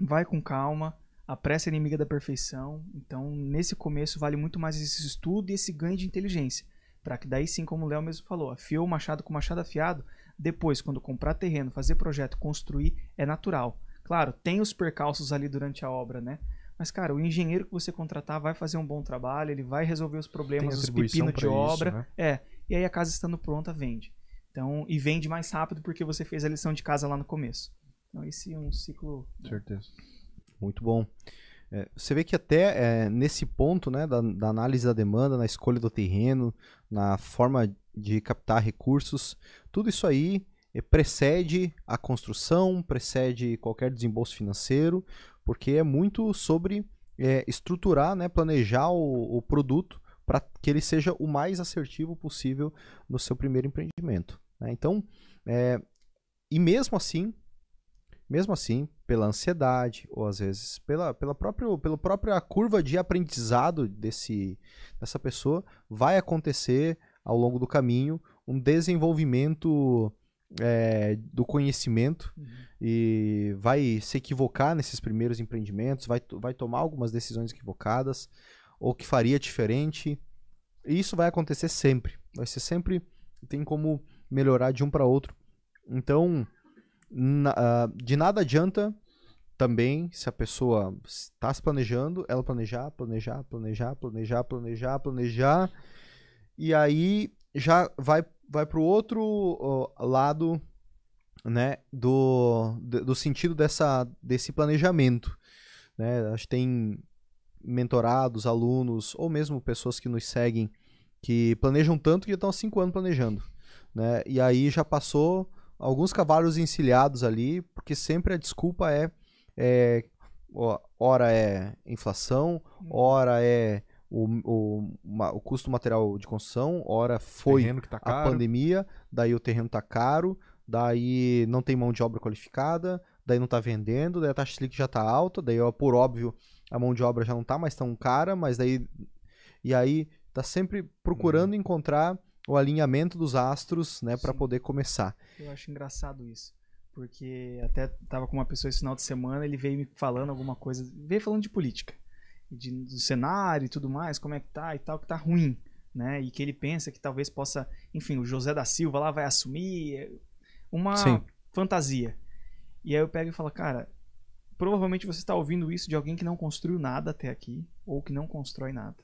vai com calma. A pressa é inimiga da perfeição. Então, nesse começo, vale muito mais esse estudo e esse ganho de inteligência. Para que daí sim, como o Léo mesmo falou, afiou o machado com o machado afiado. Depois, quando comprar terreno, fazer projeto, construir, é natural. Claro, tem os percalços ali durante a obra, né? Mas, cara, o engenheiro que você contratar vai fazer um bom trabalho, ele vai resolver os problemas, os pepinos de isso, obra. né? É, e aí a casa estando pronta, vende. Então, e vende mais rápido porque você fez a lição de casa lá no começo. Então, esse é um ciclo. Com certeza. Muito bom. É, você vê que até é, nesse ponto né, da, da análise da demanda, na escolha do terreno, na forma de captar recursos, tudo isso aí precede a construção, precede qualquer desembolso financeiro, porque é muito sobre é, estruturar, né, planejar o, o produto para que ele seja o mais assertivo possível no seu primeiro empreendimento. né? Então, é, e mesmo assim, mesmo assim, pela ansiedade, ou às vezes pela, pela, próprio, pela própria curva de aprendizado desse, dessa pessoa, vai acontecer ao longo do caminho um desenvolvimento é, do conhecimento e vai se equivocar nesses primeiros empreendimentos, vai, vai tomar algumas decisões equivocadas ou que faria diferente. E isso vai acontecer sempre. Vai ser sempre. Tem como melhorar de um para outro. Então, na- ah, de nada adianta também, se a pessoa está se planejando, ela planejar, planejar, planejar, planejar, planejar, planejar, e aí já vai, vai para o outro ó, lado né, do, do do sentido dessa, desse planejamento. Né? Acho que tem mentorados, alunos, ou mesmo pessoas que nos seguem, que planejam tanto que já estão há cinco anos planejando. Né? E aí já passou alguns cavalos encilhados ali, porque sempre a desculpa é, é ora é inflação, ora é o, o, o custo material de construção, ora foi tá a pandemia, daí o terreno tá caro, daí não tem mão de obra qualificada, daí não tá vendendo, daí a taxa Selic já tá alta, daí ó, por óbvio a mão de obra já não tá mais tão cara, mas daí e aí tá sempre procurando encontrar o alinhamento dos astros, né, para poder começar. Eu acho engraçado isso. Porque até tava com uma pessoa esse final de semana, ele veio me falando alguma coisa, veio falando de política, de, do cenário e tudo mais, como é que tá e tal, que tá ruim, né? E que ele pensa que talvez possa, enfim, o José da Silva lá vai assumir é uma Sim. fantasia. E aí eu pego e falo, cara, provavelmente você está ouvindo isso de alguém que não construiu nada até aqui, ou que não constrói nada.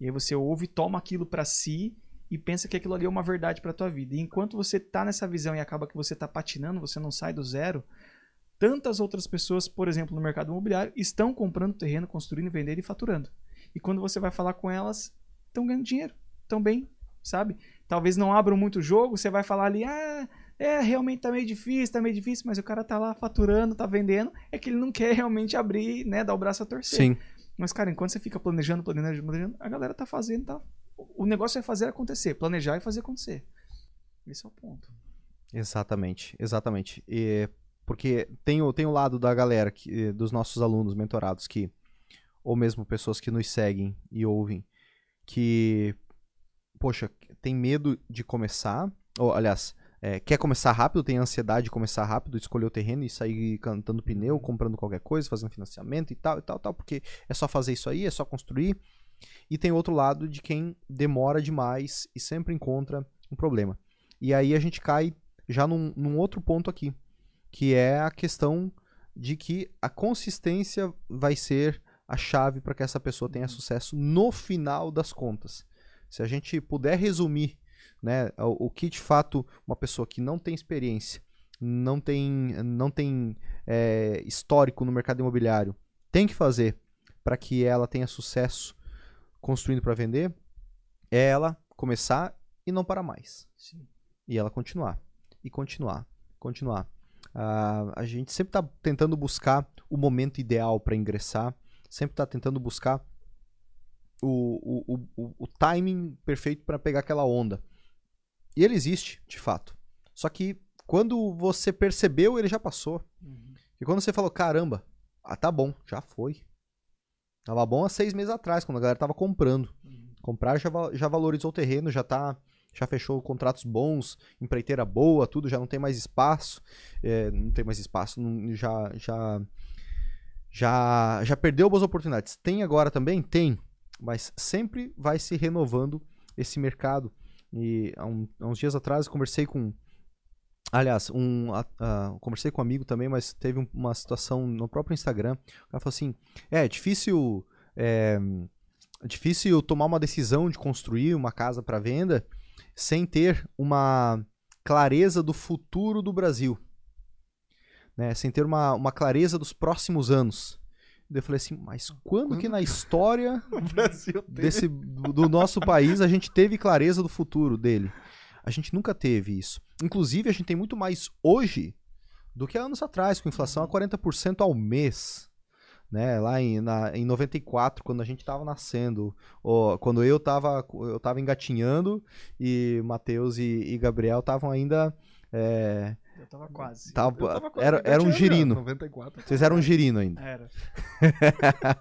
E aí você ouve, toma aquilo pra si e pensa que aquilo ali é uma verdade pra tua vida. E enquanto você tá nessa visão e acaba que você tá patinando, você não sai do zero, tantas outras pessoas, por exemplo, no mercado imobiliário, estão comprando terreno, construindo, vendendo e faturando. E quando você vai falar com elas, estão ganhando dinheiro, estão bem, sabe? Talvez não abram muito jogo, você vai falar ali, ah, é, realmente tá meio difícil, tá meio difícil, mas o cara tá lá faturando, tá vendendo, é que ele não <laughs> quer realmente abrir, né, dar o braço a torcer. Sim. Mas, cara, enquanto você fica planejando, planejando, planejando, a galera tá fazendo, tá? O negócio é fazer acontecer, planejar e fazer acontecer. Esse é o ponto. Exatamente, exatamente. E, porque tem o, tem o lado da galera, que, eh, dos nossos alunos mentorados, que, ou mesmo pessoas que nos seguem e ouvem, que, poxa, tem medo de começar, ou aliás, eh, quer começar rápido, tem ansiedade de começar rápido, escolher o terreno e sair cantando pneu, comprando qualquer coisa, fazendo financiamento e tal, e tal, tal, porque é só fazer isso aí, é só construir. E tem outro lado de quem demora demais e sempre encontra um problema. E aí a gente cai já num, num outro ponto aqui, que é a questão de que a consistência vai ser a chave para que essa pessoa tenha sucesso no final das contas. Se a gente puder resumir né, o, o que de fato uma pessoa que não tem experiência, não tem, não tem é, histórico no mercado imobiliário, tem que fazer para que ela tenha sucesso construindo para vender, é ela começar e não parar mais Sim. e ela continuar e continuar, continuar. Ah, a gente sempre está tentando buscar o momento ideal para ingressar, sempre está tentando buscar o, o, o, o timing perfeito para pegar aquela onda. E ele existe, de fato. Só que quando você percebeu, ele já passou. Uhum. E quando você falou, caramba, ah, tá bom, já foi. Tava bom há seis meses atrás, quando a galera tava comprando. Uhum. Comprar já, já valorizou o terreno, já tá. Já fechou contratos bons, empreiteira boa, tudo, já não tem mais espaço. é, não tem mais espaço, não- já, já, já, já perdeu boas oportunidades. Tem agora também? Tem. Mas sempre vai se renovando esse mercado. E há, um- há uns dias atrás eu conversei com. Aliás, um, a- conversei com um amigo também, mas teve um- uma situação no próprio Instagram. O cara falou assim: é, difícil. É, difícil tomar uma decisão de construir uma casa para venda sem ter uma clareza do futuro do Brasil. Né? Sem ter uma, uma clareza dos próximos anos. Eu falei assim, mas quando que na história <laughs> desse, do, do nosso país a gente teve clareza do futuro dele. A gente nunca teve isso. Inclusive, a gente tem muito mais hoje do que há anos atrás, com inflação a 40% ao mês. Né? Lá em, na, em 94, quando a gente estava nascendo, ó, quando eu estava eu tava engatinhando e Matheus e, e Gabriel estavam ainda. é, Eu tava quase. tava- Eu tava quase era, era um girino. 94. Vocês eram um girino ainda. Era. <laughs>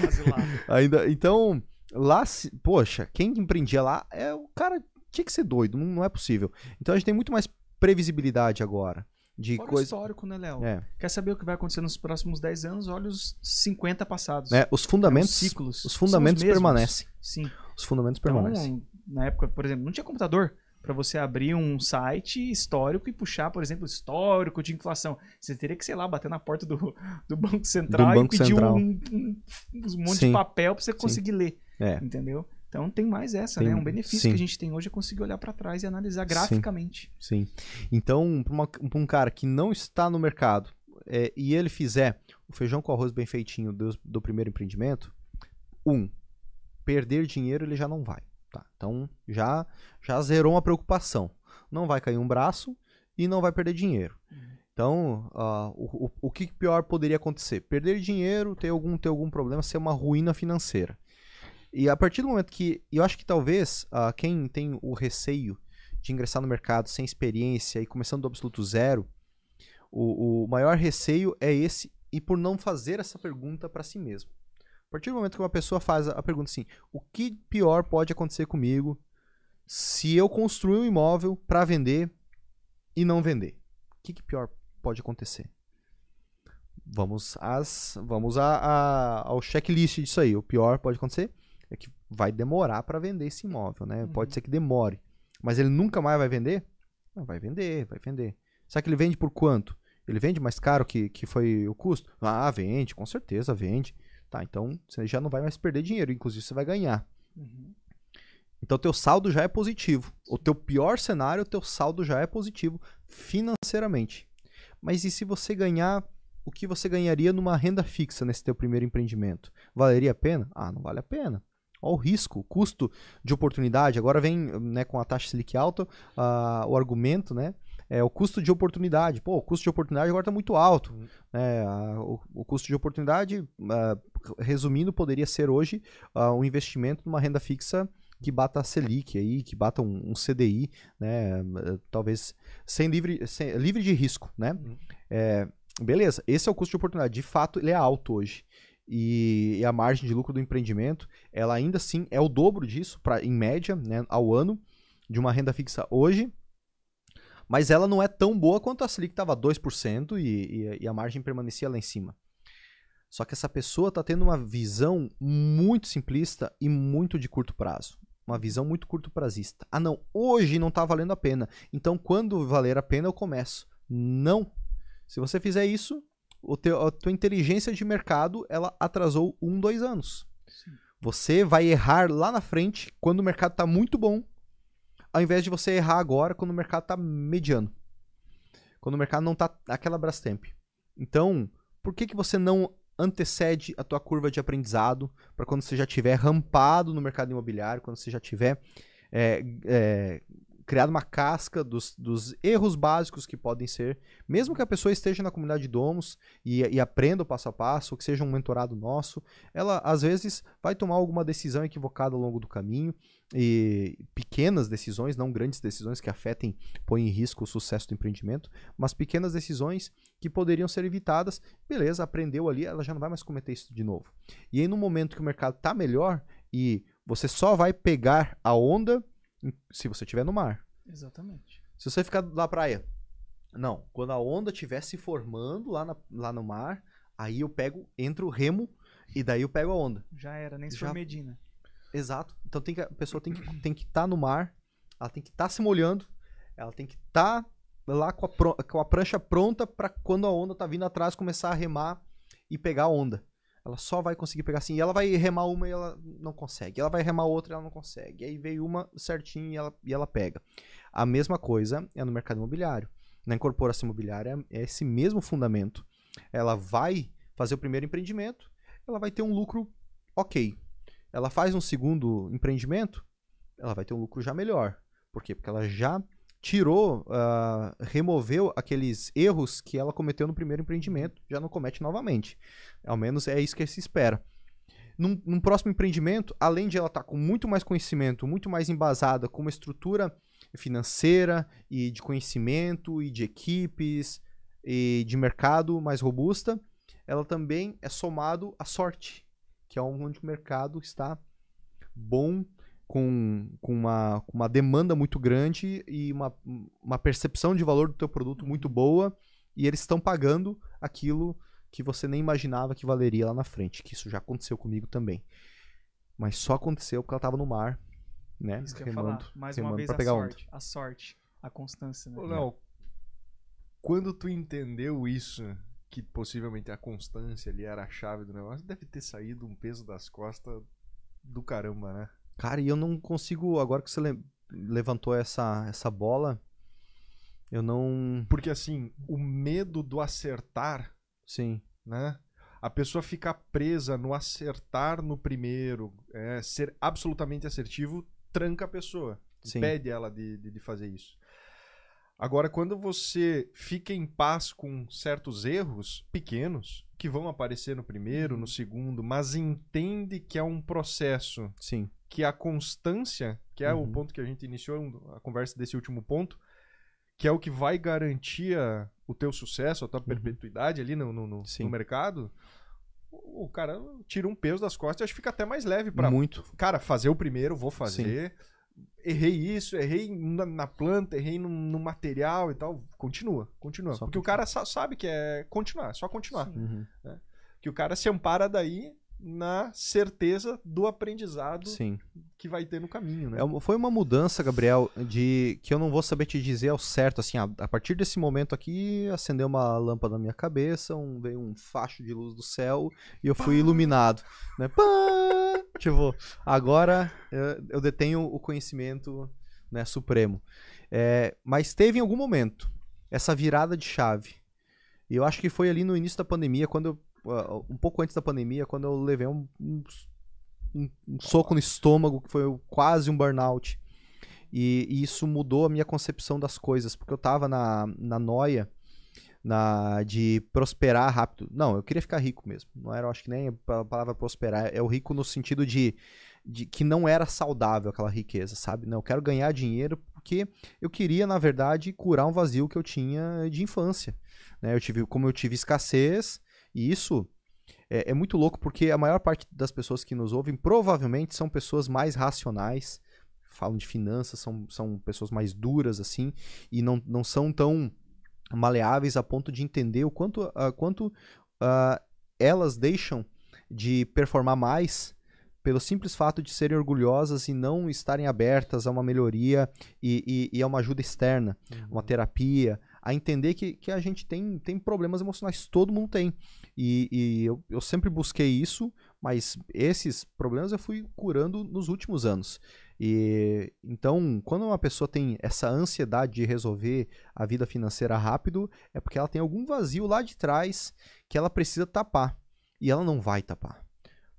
quase lá. Ainda, então, lá, se- poxa, quem empreendia lá é o cara tinha que ser doido, não, não é possível. Então a gente tem muito mais previsibilidade agora de Fora o coisa, histórico, né, Léo? é, Quer saber o que vai acontecer nos próximos 10 anos? Olha os 50 passados. né, os fundamentos, Os ciclos. os fundamentos mesmos. permanecem, Sim. os fundamentos Então, permanecem. na época, por exemplo, não tinha computador para você abrir um site histórico e puxar, por exemplo, histórico de inflação. Você teria que, sei lá, bater na porta do, do Banco Central Banco e pedir Central. um, um- um monte Sim. de papel para você conseguir ler. É. Entendeu? Então tem mais essa, Tem- né? Um benefício sim. que a gente tem hoje é conseguir olhar para trás e analisar graficamente. Sim. Então, para um cara que não está no mercado é, e ele fizer o feijão com arroz bem feitinho do, do primeiro empreendimento, um, perder dinheiro ele já não vai. Tá? Então, já, já zerou uma preocupação. Não vai cair um braço e não vai perder dinheiro. Então, ah, o, o, o que pior poderia acontecer? Perder dinheiro, ter algum, ter algum problema, ser uma ruína financeira. E a partir do momento que. Eu acho que talvez ah, quem tem o receio de ingressar no mercado sem experiência e começando do absoluto zero, o, o maior receio é esse, e por não fazer essa pergunta para si mesmo. A partir do momento que uma pessoa faz a pergunta assim: o que pior pode acontecer comigo se eu construir um imóvel para vender e não vender? O que, que pior pode acontecer? Vamos, às, vamos a, a- ao checklist disso aí. O pior pode acontecer é que vai demorar para vender esse imóvel, né? Uhum. Pode ser que demore. Mas ele nunca mais vai vender? Não, vai vender, vai vender. Será que ele vende por quanto? Ele vende mais caro que, que foi o custo? Ah, vende, com certeza vende. Tá, então você já não vai mais perder dinheiro, inclusive você vai ganhar. Uhum. Então teu saldo já é positivo. O teu pior cenário, o teu saldo já é positivo financeiramente. Mas e se você ganhar o que você ganharia numa renda fixa nesse teu primeiro empreendimento? Valeria a pena? Ah, não vale a pena. Olha o risco, o custo de oportunidade. Agora vem né, com a taxa Selic alta ah, o argumento, né? É o custo de oportunidade. Pô, o custo de oportunidade agora está muito alto. Né? O, o custo de oportunidade, ah, resumindo, poderia ser hoje ah, um investimento numa renda fixa que bata a Selic aí, que bata um, um CDI, né? Talvez sem livre, sem- livre de risco, né? Uhum. É, beleza, esse é o custo de oportunidade. De fato, ele é alto hoje. E, e a margem de lucro do empreendimento, ela ainda assim é o dobro disso, pra, em média, né, ao ano, de uma renda fixa hoje. Mas ela não é tão boa quanto a Selic estava 2% e, e, e a margem permanecia lá em cima. Só que essa pessoa está tendo uma visão muito simplista e muito de curto prazo. Uma visão muito curto prazista. Ah, não, hoje não está valendo a pena. Então, quando valer a pena, eu começo. Não. Se você fizer isso, o teu, a tua inteligência de mercado ela atrasou um, dois anos. Sim. Você vai errar lá na frente quando o mercado está muito bom, ao invés de você errar agora quando o mercado está mediano. Quando o mercado não está aquela Brastemp. Então, por que, que você não antecede a tua curva de aprendizado para quando você já tiver rampado no mercado imobiliário, quando você já tiver é, é, criado uma casca dos, dos erros básicos que podem ser, mesmo que a pessoa esteja na comunidade de domos e, e aprenda o passo a passo, ou que seja um mentorado nosso, ela às vezes vai tomar alguma decisão equivocada ao longo do caminho e pequenas decisões, não grandes decisões que afetem, põem em risco o sucesso do empreendimento, mas pequenas decisões que poderiam ser evitadas. Beleza, aprendeu ali, ela já não vai mais cometer isso de novo. E aí no momento que o mercado está melhor e você só vai pegar a onda se você estiver no mar. Exatamente. Se você ficar na praia, não. Quando a onda estiver se formando lá, na- lá no mar, aí eu pego, entro o remo e daí eu pego a onda. Já era, nem se Já- for Medina. Exato. Então tem que, a pessoa tem que tem que estar no mar, ela tem que estar se molhando, ela tem que estar lá com a, com a prancha pronta para quando a onda tá vindo atrás começar a remar e pegar a onda. Ela só vai conseguir pegar assim. E ela vai remar uma e ela não consegue. Ela vai remar outra e ela não consegue. E aí veio uma certinho e ela, e ela pega. A mesma coisa é no mercado imobiliário. Na incorporação imobiliária é esse mesmo fundamento. Ela vai fazer o primeiro empreendimento, ela vai ter um lucro ok. Ela faz um segundo empreendimento, ela vai ter um lucro já melhor. Por quê? Porque ela já tirou, ah, removeu aqueles erros que ela cometeu no primeiro empreendimento, já não comete novamente. Ao menos é isso que se espera. Num, num próximo empreendimento, além de ela estar com muito mais conhecimento, muito mais embasada, com uma estrutura financeira e de conhecimento e de equipes e de mercado mais robusta, ela também é somado à sorte, que é onde o mercado está bom, com, com, uma, com uma demanda muito grande e uma, uma percepção de valor do teu produto muito boa, e eles estão pagando aquilo que você nem imaginava que valeria lá na frente, que isso já aconteceu comigo também. Mas só aconteceu porque ela estava no mar, né? Isso que eu ia remando, falar. Mais uma vez a pegar onda. sorte. A sorte. A constância, né? Ô, Léo, quando tu entendeu isso, que possivelmente a constância ali era a chave do negócio, deve ter saído um peso das costas do caramba, né? Cara, e eu não consigo, agora que você le- levantou essa, essa bola, eu não. Porque assim, o medo do acertar, Sim. né? A pessoa ficar presa no acertar no primeiro, é, ser absolutamente assertivo, tranca a pessoa. Sim. Impede ela de, de, de fazer isso. Agora, quando você fica em paz com certos erros pequenos, que vão aparecer no primeiro, no segundo, mas entende que é um processo, Sim. Que a constância, que é o Uhum. ponto que a gente iniciou a conversa desse último ponto, que é o que vai garantir o teu sucesso, a tua perpetuidade ali no, no, no- Uhum. Sim. no mercado, o o cara tira um peso das costas e acho que fica até mais leve pra Muito. cara, fazer o primeiro, vou fazer. Errei isso, errei na, na planta, errei no, no material e tal. Continua, continua. Só Porque o cara sa- sabe que é continuar, é só continuar. Uhum. Que o cara se ampara daí na certeza do aprendizado Sim. que vai ter no caminho, né? É foi uma mudança, Gabriel, de que eu não vou saber te dizer ao certo, assim, a, a partir desse momento aqui, acendeu uma lâmpada na minha cabeça, um, veio um facho de luz do céu e eu fui iluminado, né? Pá! Tipo, agora eu, eu detenho o conhecimento né, supremo. É, mas teve em algum momento essa virada de chave. E eu acho que foi ali no início da pandemia, quando eu, um pouco antes da pandemia, quando eu levei um, um, um- soco no estômago, que foi quase um burnout. E, e isso mudou a minha concepção das coisas, porque eu tava na, na noia na, de prosperar rápido. Não, eu queria ficar rico mesmo. Não era, acho que nem a palavra prosperar, é o rico no sentido de, de que não era saudável aquela riqueza, sabe? Não, eu quero ganhar dinheiro porque eu queria, na verdade, curar um vazio que eu tinha de infância. Né? Eu tive, como eu tive escassez, e isso é, é muito louco porque a maior parte das pessoas que nos ouvem provavelmente são pessoas mais racionais, falam de finanças, são, são pessoas mais duras, assim, e não, não são tão maleáveis a ponto de entender o quanto, ah, quanto ah, elas deixam de performar mais pelo simples fato de serem orgulhosas e não estarem abertas a uma melhoria e, e, e a uma ajuda externa, uma terapia, a entender que, que a gente tem, tem problemas emocionais, todo mundo tem. E, e eu, eu sempre busquei isso, mas esses problemas eu fui curando nos últimos anos. E então, quando uma pessoa tem essa ansiedade de resolver a vida financeira rápido, é porque ela tem algum vazio lá de trás que ela precisa tapar. E ela não vai tapar,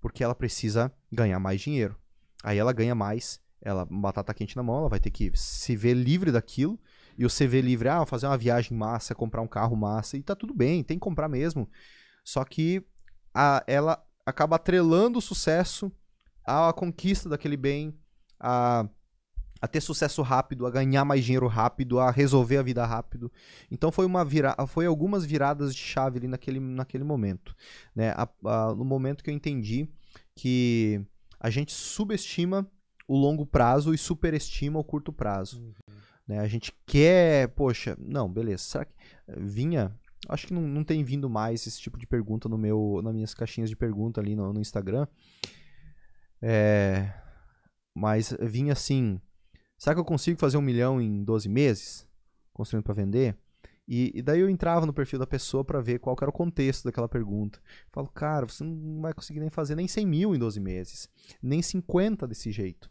porque ela precisa ganhar mais dinheiro. Aí ela ganha mais, ela batata quente na mão, ela vai ter que se ver livre daquilo. E o ver livre, ah, fazer uma viagem massa, comprar um carro massa, e tá tudo bem, tem que comprar mesmo. Só que a, ela acaba atrelando o sucesso à conquista daquele bem, a, a ter sucesso rápido, a ganhar mais dinheiro rápido, a resolver a vida rápido. Então foi uma vira, foi algumas viradas de chave ali naquele, naquele momento, né? A- a- no momento que eu entendi que a gente subestima o longo prazo e superestima o curto prazo. Né? A gente quer, poxa, não, beleza. Será que vinha? Acho que não, não tem vindo mais esse tipo de pergunta no meu, nas minhas caixinhas de pergunta ali no, no Instagram. É, mas vinha assim: será que eu consigo fazer um milhão em 12 meses? Construindo para vender? E, e daí eu entrava no perfil da pessoa para ver qual era o contexto daquela pergunta. Falo, cara, você não vai conseguir nem fazer nem 100 mil em 12 meses, nem 50 desse jeito.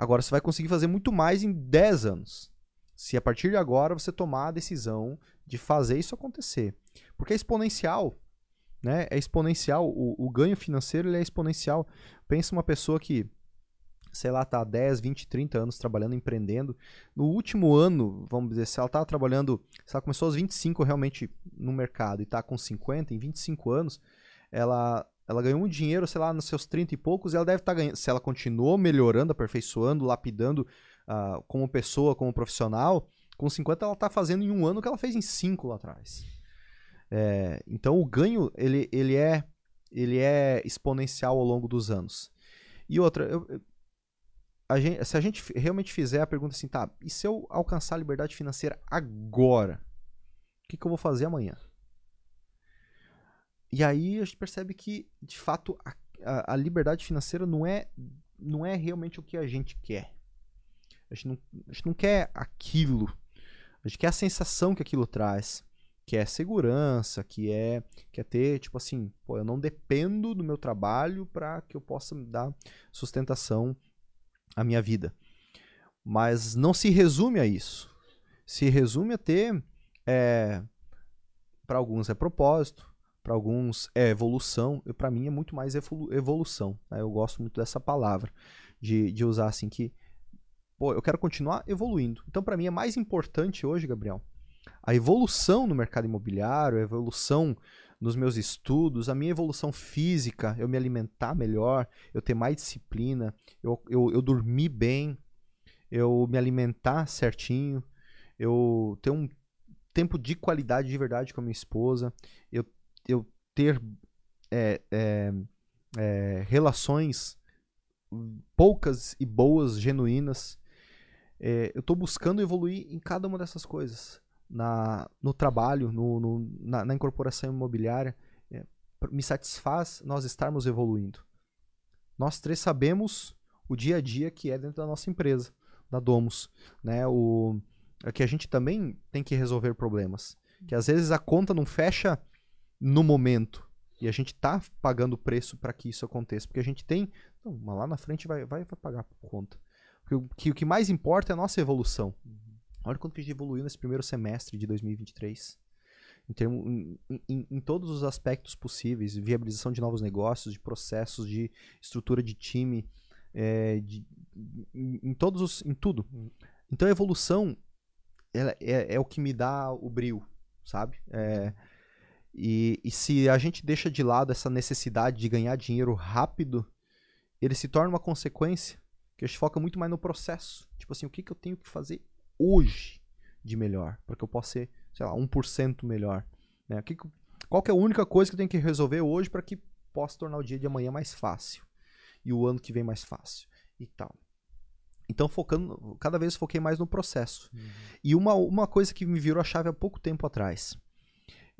Agora você vai conseguir fazer muito mais em 10 anos. Se a partir de agora você tomar a decisão de fazer isso acontecer. Porque é exponencial. Né? É exponencial. O, o ganho financeiro ele é exponencial. Pensa uma pessoa que, sei lá, tá há 10, 20, 30 anos trabalhando, empreendendo. No último ano, vamos dizer, se ela tá trabalhando, se ela começou aos 25 realmente no mercado e tá com 50, em 25 anos, ela, ela ganhou um dinheiro, sei lá, nos seus 30 e poucos, e ela deve estar ganhando. Se ela continuou melhorando, aperfeiçoando, lapidando ah, como pessoa, como profissional, com 50 ela tá fazendo em um ano o que ela fez em 5 lá atrás. É, então o ganho ele, ele, é, ele é exponencial ao longo dos anos. E outra, eu- a gente- se a gente realmente fizer a pergunta assim, tá, e se eu alcançar a liberdade financeira agora? O que, que eu vou fazer amanhã? E aí a gente percebe que, de fato, a, a- a liberdade financeira não é, não é realmente o que a gente quer. A gente, não, a gente não quer aquilo. A gente quer a sensação que aquilo traz. Que é segurança, que é, que é ter, tipo assim, pô, eu não dependo do meu trabalho para que eu possa dar sustentação à minha vida. Mas não se resume a isso. Se resume a ter, é, para alguns é propósito, para alguns é evolução, para mim é muito mais evolu- evolução. né? Eu gosto muito dessa palavra, de, de usar assim que pô, eu quero continuar evoluindo. Então, para mim, é mais importante hoje, Gabriel, a evolução no mercado imobiliário, a evolução nos meus estudos, a minha evolução física, eu me alimentar melhor, eu ter mais disciplina, eu, eu, eu dormir bem, eu me alimentar certinho, eu ter um tempo de qualidade de verdade com a minha esposa, eu, eu ter é, é, é, relações poucas e boas, genuínas. É, eu estou buscando evoluir em cada uma dessas coisas. Na, no trabalho, no, no na, na, incorporação imobiliária. É, me satisfaz nós estarmos evoluindo. Nós três sabemos o dia a dia que é dentro da nossa empresa, da Domus. Né? O, é que a gente também tem que resolver problemas. Que às vezes a conta não fecha no momento. E a gente tá pagando o preço para que isso aconteça. Porque a gente tem. Não, mas lá na frente vai, vai, vai pagar por conta. Porque o que, o que mais importa é a nossa evolução. Uhum. Olha quanto que a gente evoluiu nesse primeiro semestre de 2023. Em, termo, em, em, em, todos os aspectos possíveis, viabilização de novos negócios, de processos, de estrutura de time, é, de, em, todos os, em tudo. Uhum. Então a evolução é, é, o que me dá o brilho, sabe? É, e, e se a gente deixa de lado essa necessidade de ganhar dinheiro rápido, ele se torna uma consequência que a gente foca muito mais no processo. Tipo assim, o que, que eu tenho que fazer hoje de melhor? Para que eu possa ser, sei lá, 1% melhor. Né? Que, qual que é a única coisa que eu tenho que resolver hoje para que possa tornar o dia de amanhã mais fácil? E o ano que vem mais fácil? E tal. Então, focando, cada vez foquei mais no processo. Uhum. E uma, uma coisa que me virou a chave há pouco tempo atrás.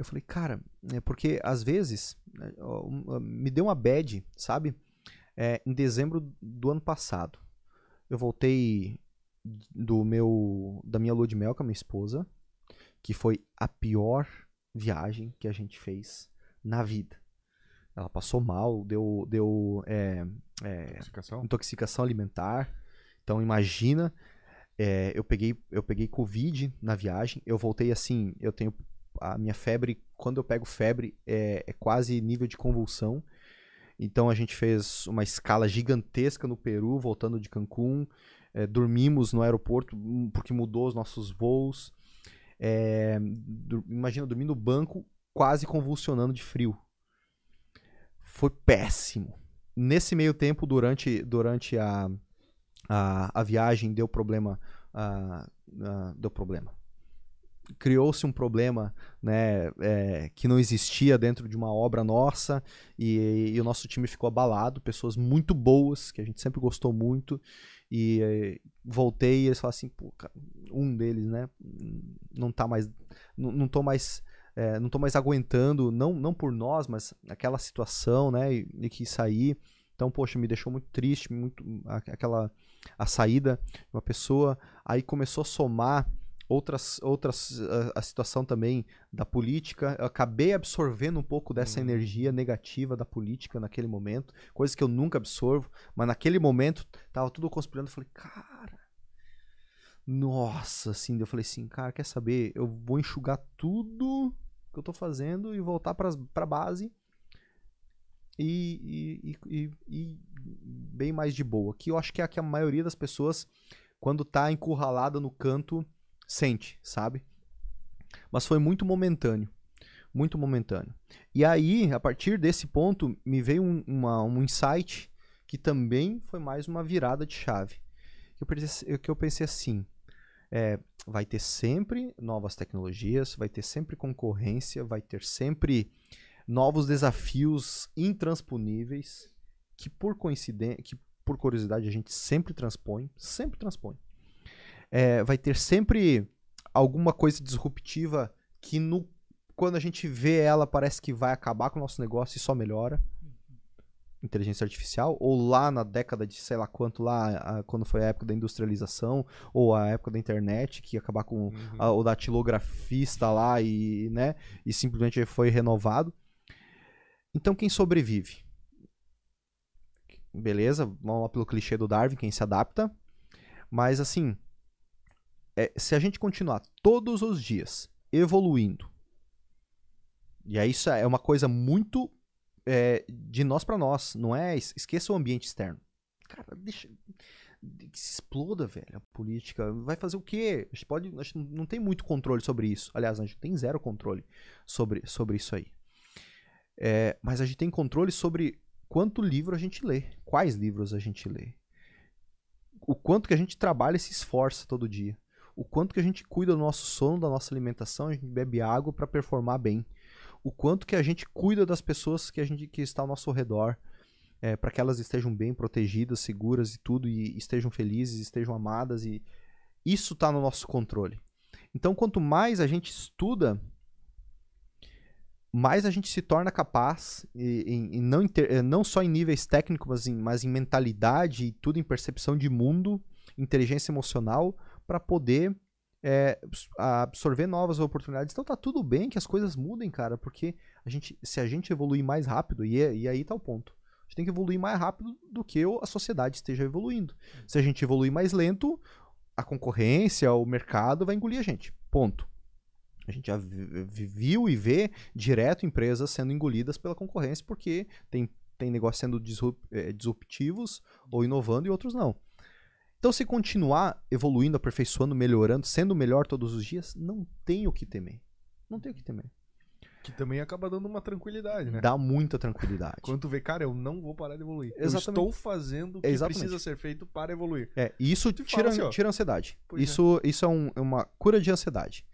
Eu falei, cara, é porque às vezes né, me deu uma bad, sabe? É, em dezembro do ano passado. Eu voltei do meu da minha lua de mel com a minha esposa, que foi a pior viagem que a gente fez na vida. Ela passou mal, deu, deu é, é, intoxicação? intoxicação alimentar então imagina, é, eu peguei eu peguei covid na viagem, eu voltei assim, eu tenho a minha febre, quando eu pego febre é, é quase nível de convulsão. Então a gente fez uma escala gigantesca no Peru, voltando de Cancún. É, dormimos no aeroporto hum, porque mudou os nossos voos. É, imagina dormir no banco, quase convulsionando de frio. Foi péssimo. Nesse meio tempo, durante, durante a, a, a viagem deu problema, deu problema. Criou-se um problema né, é, que não existia dentro de uma obra nossa e, e, o nosso time ficou abalado. Pessoas muito boas, que a gente sempre gostou muito. E é, voltei e eles falaram assim: Pô, um deles, né? Não tá mais. Não, não tô mais. É, não tô mais aguentando, não, não por nós, mas aquela situação, né? E, e que sair. Então, poxa, me deixou muito triste, muito aquela a saída de uma pessoa. Aí começou a somar outras outras a, a, situação também da política. Eu acabei absorvendo um pouco dessa uhum. energia negativa da política naquele momento, coisa que eu nunca absorvo, mas naquele momento tava tudo conspirando, eu falei, cara, nossa, assim, eu falei assim, cara, quer saber? Eu vou enxugar tudo que eu tô fazendo e voltar para pra base e, e, e, e, bem mais de boa. Que eu acho que é a que a maioria das pessoas, quando tá encurralada no canto, sente, sabe? Mas foi muito momentâneo. Muito momentâneo. E aí, a partir desse ponto, me veio um, uma, um insight que também foi mais uma virada de chave. Que eu pensei, que eu pensei assim: é, vai ter sempre novas tecnologias, vai ter sempre concorrência, vai ter sempre novos desafios intransponíveis que por coincidência, que por curiosidade a gente sempre transpõe, sempre transpõe. É, vai ter sempre alguma coisa disruptiva que no, quando a gente vê ela parece que vai acabar com o nosso negócio e só melhora. Inteligência artificial, ou lá na década de sei lá quanto, lá a, quando foi a época da industrialização, ou a época da internet, que ia acabar com uhum. a, o datilografista lá e, né, e simplesmente foi renovado. Então quem sobrevive? Beleza, vamos lá pelo clichê do Darwin, quem se adapta. Mas assim, é, se a gente continuar todos os dias evoluindo, e aí isso é uma coisa muito é, de nós para nós, não é? Esqueça o ambiente externo. Cara, deixa, que se exploda, velho, a política. Vai fazer o quê? A gente pode. A gente não tem muito controle sobre isso. Aliás, a gente tem zero controle sobre, sobre isso aí. É, mas a gente tem controle sobre quanto livro a gente lê, quais livros a gente lê, o quanto que a gente trabalha e se esforça todo dia, o quanto que a gente cuida do nosso sono, da nossa alimentação, a gente bebe água para performar bem, o quanto que a gente cuida das pessoas que a gente que está ao nosso redor, é, para que elas estejam bem protegidas, seguras e tudo, e estejam felizes, estejam amadas e isso está no nosso controle. Então, quanto mais a gente estuda, mais a gente se torna capaz, e, e não, inter, eh, não só em níveis técnicos, mas em, mas em mentalidade e tudo em percepção de mundo, inteligência emocional, para poder é, absorver novas oportunidades. Então tá tudo bem que as coisas mudem, cara, porque a gente, se a gente evoluir mais rápido, e, é, e aí tá o ponto. A gente tem que evoluir mais rápido do que a sociedade esteja evoluindo. Se a gente evoluir mais lento, a concorrência, o mercado vai engolir a gente. Ponto. A gente já viu e vê direto empresas sendo engolidas pela concorrência porque tem, tem negócios sendo eh, disruptivos ou inovando e outros não. Então, se continuar evoluindo, aperfeiçoando, melhorando, sendo melhor todos os dias, não tem o que temer. Não tem o que temer. Que também acaba dando uma tranquilidade, né? Dá muita tranquilidade. Quando tu vê, cara, eu não vou parar de evoluir. Exatamente. Eu estou fazendo o que Exatamente. precisa ser feito para evoluir. É, e isso tira, assim, tira a ansiedade. Pois é. Isso, isso é, um- é uma cura de ansiedade.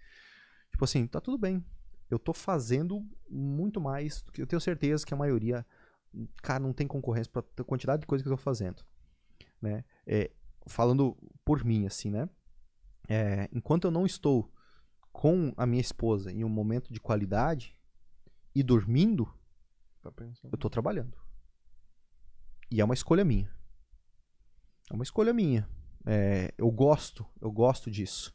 Tipo assim, tá tudo bem. Eu tô fazendo muito mais do que eu tenho certeza que a maioria, cara, não tem concorrência pra a quantidade de coisa que eu tô fazendo, né? É, falando por mim, assim, né? É, enquanto eu não estou com a minha esposa em um momento de qualidade e dormindo, Tá eu tô trabalhando. E é uma escolha minha. É uma escolha minha. É, eu gosto, eu gosto disso.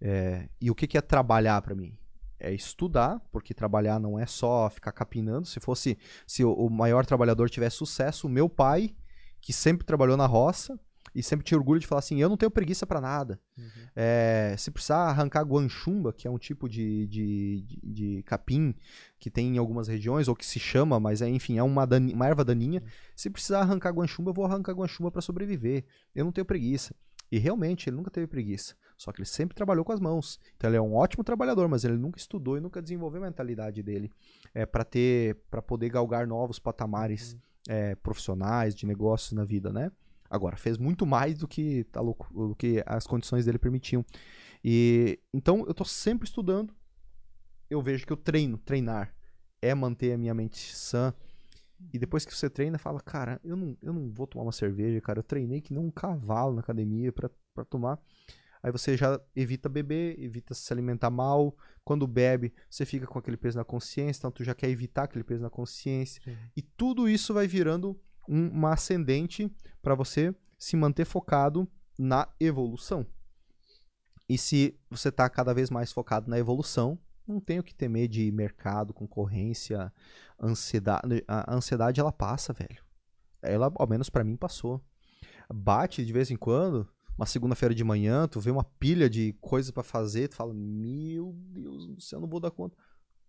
É, e o que, que é trabalhar pra mim? É estudar, porque trabalhar não é só ficar capinando. Se fosse, se o, o maior trabalhador tivesse sucesso, o meu pai, que sempre trabalhou na roça e sempre tinha orgulho de falar assim: eu não tenho preguiça pra nada. É, se precisar arrancar guanchumba, que é um tipo de, de, de, de capim que tem em algumas regiões, ou que se chama, mas é, enfim, é uma, dani- uma erva daninha. Se precisar arrancar guanchumba, eu vou arrancar guanchumba para sobreviver. Eu não tenho preguiça. E realmente, ele nunca teve preguiça. Só que ele sempre trabalhou com as mãos. Então ele é um ótimo trabalhador, mas ele nunca estudou e nunca desenvolveu a mentalidade dele é, para ter, para poder galgar novos patamares é, profissionais, de negócios na vida, né? Agora, fez muito mais do que, tá louco, do que as condições dele permitiam. E então eu tô sempre estudando. Eu vejo que eu treino, treinar é manter a minha mente sã. E depois que você treina, fala, cara, eu não, eu não vou tomar uma cerveja, cara. Eu treinei que nem um cavalo na academia pra, pra tomar. Aí você já evita beber, evita se alimentar mal. Quando bebe, você fica com aquele peso na consciência, então tu já quer evitar aquele peso na consciência. Sim. E tudo isso vai virando um- uma ascendente para você se manter focado na evolução. E se você está cada vez mais focado na evolução, não tem o que temer de mercado, concorrência, ansiedade. A ansiedade ela passa, velho. Ela, ao menos pra mim, passou. Bate de vez em quando, uma segunda-feira de manhã, tu vê uma pilha de coisas pra fazer, tu fala: Meu Deus do céu, não vou dar conta.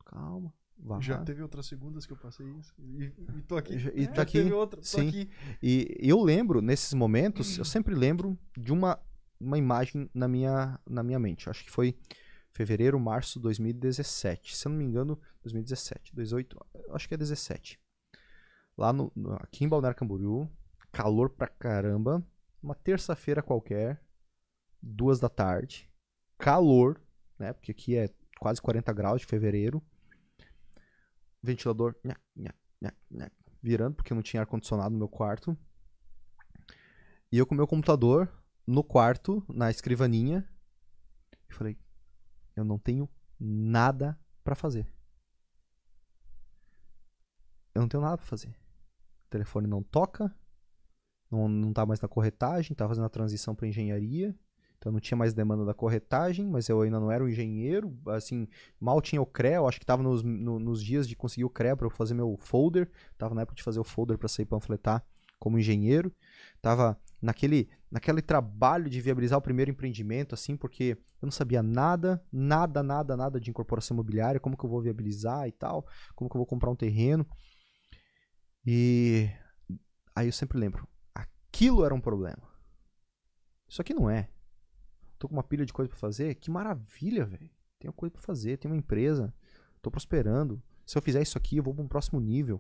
Calma, vai. Já teve outras segundas que eu passei isso. E, e tô aqui. E e Já tá aqui, outra, sim. aqui. E eu lembro, nesses momentos, eu sempre lembro de uma, uma imagem na minha, na minha mente. Acho que foi fevereiro, março de 2017. Se eu não me engano, 2017, 18, acho que é 17. Lá no, no- aqui em Balneário Camboriú, calor pra caramba. Uma terça-feira qualquer, duas da tarde. Calor, né? Porque aqui é quase 40 graus de fevereiro. Ventilador, nha, nha, nha, virando, porque não tinha ar-condicionado no meu quarto. E eu com o meu computador no quarto, na escrivaninha. E falei, eu não tenho nada pra fazer. Eu não tenho nada pra fazer. O telefone não toca. Não, não tá mais na corretagem, tá fazendo a transição pra engenharia. Então não tinha mais demanda da corretagem, mas eu ainda não era um engenheiro. Assim, mal tinha o CREA, eu acho que tava nos, no- nos dias de conseguir o CREA pra eu fazer meu folder. Tava na época de fazer o folder pra sair panfletar como engenheiro. Tava naquele, naquele trabalho de viabilizar o primeiro empreendimento, assim, porque eu não sabia nada, nada, nada, nada de incorporação imobiliária, como que eu vou viabilizar e tal, como que eu vou comprar um terreno. E aí eu sempre lembro, aquilo era um problema. Isso aqui não é. Tô com uma pilha de coisa pra fazer. Que maravilha, velho. Tenho coisa pra fazer, tenho uma empresa. Tô prosperando. Se eu fizer isso aqui, eu vou pra um próximo nível.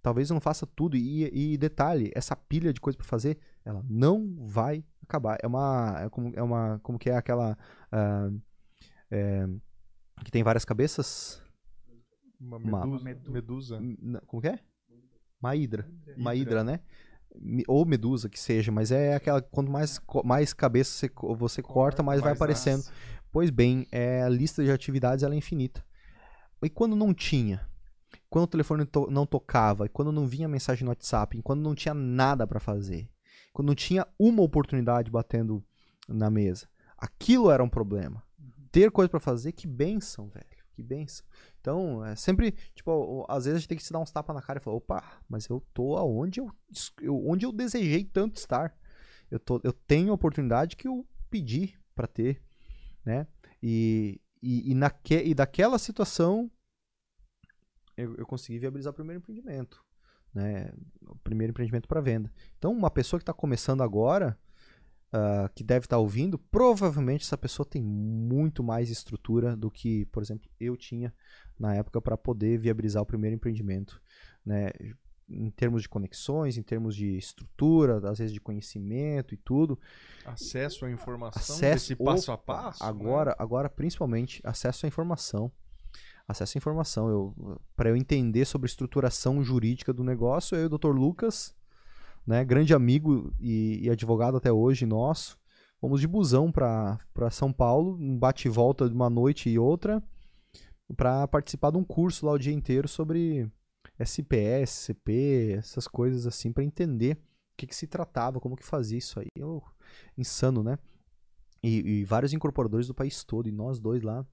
Talvez eu não faça tudo. E, e detalhe, essa pilha de coisa pra fazer, ela não vai acabar. É uma. É como, é uma, como que é aquela. ah, é, que tem várias cabeças? Uma Uma- medusa. Medu- medusa. Como que é? Uma hidra. Uma hidra, né? Ou medusa, que seja, mas é aquela. Quanto mais, mais cabeça você, você corta, mais vai mais aparecendo. nasce. Pois bem, é, a lista de atividades ela é infinita. E quando não tinha? Quando o telefone to- não tocava? E quando não vinha mensagem no WhatsApp? E quando não tinha nada pra fazer? Quando não tinha uma oportunidade batendo na mesa? Aquilo era um problema. Ter coisa pra fazer, que benção, velho. Que benção. Então, é sempre, tipo, às vezes a gente tem que se dar uns tapas na cara e falar, opa, mas eu tô aonde eu, eu- onde eu desejei tanto estar. Eu, tô, eu tenho a oportunidade que eu pedi pra ter, né? E, e, e, naque, e daquela situação, eu, eu consegui viabilizar o primeiro empreendimento, né? O primeiro empreendimento para venda. Então, uma pessoa que está começando agora, ah, que deve estar ouvindo, provavelmente essa pessoa tem muito mais estrutura do que, por exemplo, eu tinha na época para poder viabilizar o primeiro empreendimento, né? Em termos de conexões, em termos de estrutura, às vezes de conhecimento e tudo. Acesso à informação Acesso, desse passo a passo. né? Agora, agora principalmente acesso à informação. Acesso à informação. Eu, para eu entender sobre estruturação jurídica do negócio, eu e o Dr. Lucas, né, grande amigo e, e advogado até hoje nosso, fomos de busão para São Paulo, um bate e volta de uma noite e outra, para participar de um curso lá o dia inteiro sobre SPS, SCP, essas coisas assim, para entender o que, que se tratava, como que fazia isso aí. Eu, insano, né? E, e vários incorporadores do país todo, e nós dois lá.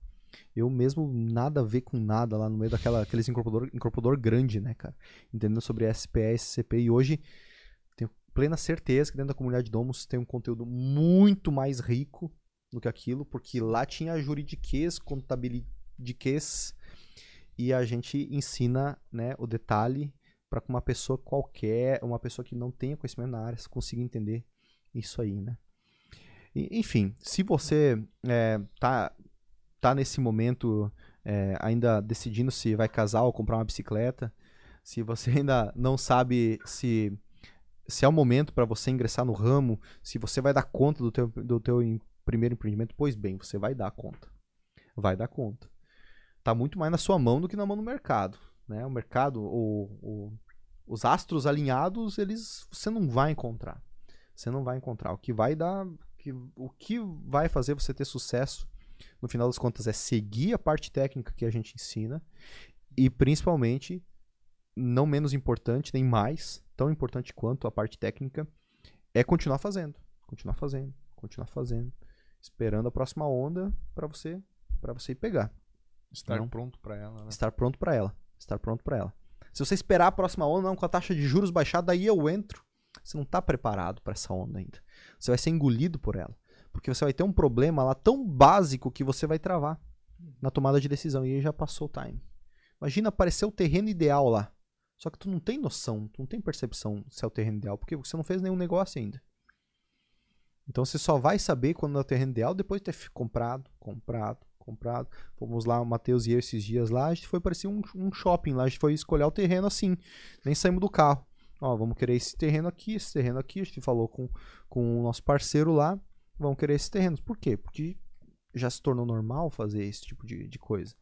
Eu mesmo nada a ver com nada lá no meio daquela aqueles incorporador, incorporador grande, né, cara? Entendendo sobre SPS, SCP. E hoje plena certeza que dentro da comunidade Domus tem um conteúdo muito mais rico do que aquilo, porque lá tinha juridiquês, contabilidiquês, e a gente ensina né, o detalhe para que uma pessoa qualquer, uma pessoa que não tenha conhecimento na área, consiga entender isso aí, né? E, enfim, se você é, tá, tá nesse momento é, ainda decidindo se vai casar ou comprar uma bicicleta, se você <laughs> ainda não sabe se, se é o momento para você ingressar no ramo, se você vai dar conta do teu, do teu em- primeiro empreendimento, pois bem, você vai dar conta. Vai dar conta. Tá muito mais na sua mão do que na mão do mercado. Né? O mercado, o, o- os astros alinhados, eles você não vai encontrar. Você não vai encontrar. O que vai dar. Que, o que vai fazer você ter sucesso, no final das contas, é seguir a parte técnica que a gente ensina. E principalmente, não menos importante, nem mais, tão importante quanto a parte técnica, é continuar fazendo. Continuar fazendo, continuar fazendo. Esperando a próxima onda para você para você ir pegar. Estar Não. pronto para ela, né? Estar pronto para ela. Estar pronto para ela. Se você esperar a próxima onda, não, com a taxa de juros baixada, aí eu entro. Você não está preparado para essa onda ainda. Você vai ser engolido por ela. Porque você vai ter um problema lá tão básico que você vai travar na tomada de decisão. E aí já passou o time. Imagina aparecer o terreno ideal lá. Só que tu não tem noção, tu não tem percepção se é o terreno ideal, porque você não fez nenhum negócio ainda. Então você só vai saber quando é o terreno ideal depois de ter comprado, comprado, comprado. Fomos lá, o Matheus e eu esses dias lá, a gente foi parecer um, um shopping lá, a gente foi escolher o terreno assim, nem saímos do carro. Ó, vamos querer esse terreno aqui, esse terreno aqui, a gente falou com, com o nosso parceiro lá, vamos querer esses terrenos. Por quê? Porque já se tornou normal fazer esse tipo de, de coisa.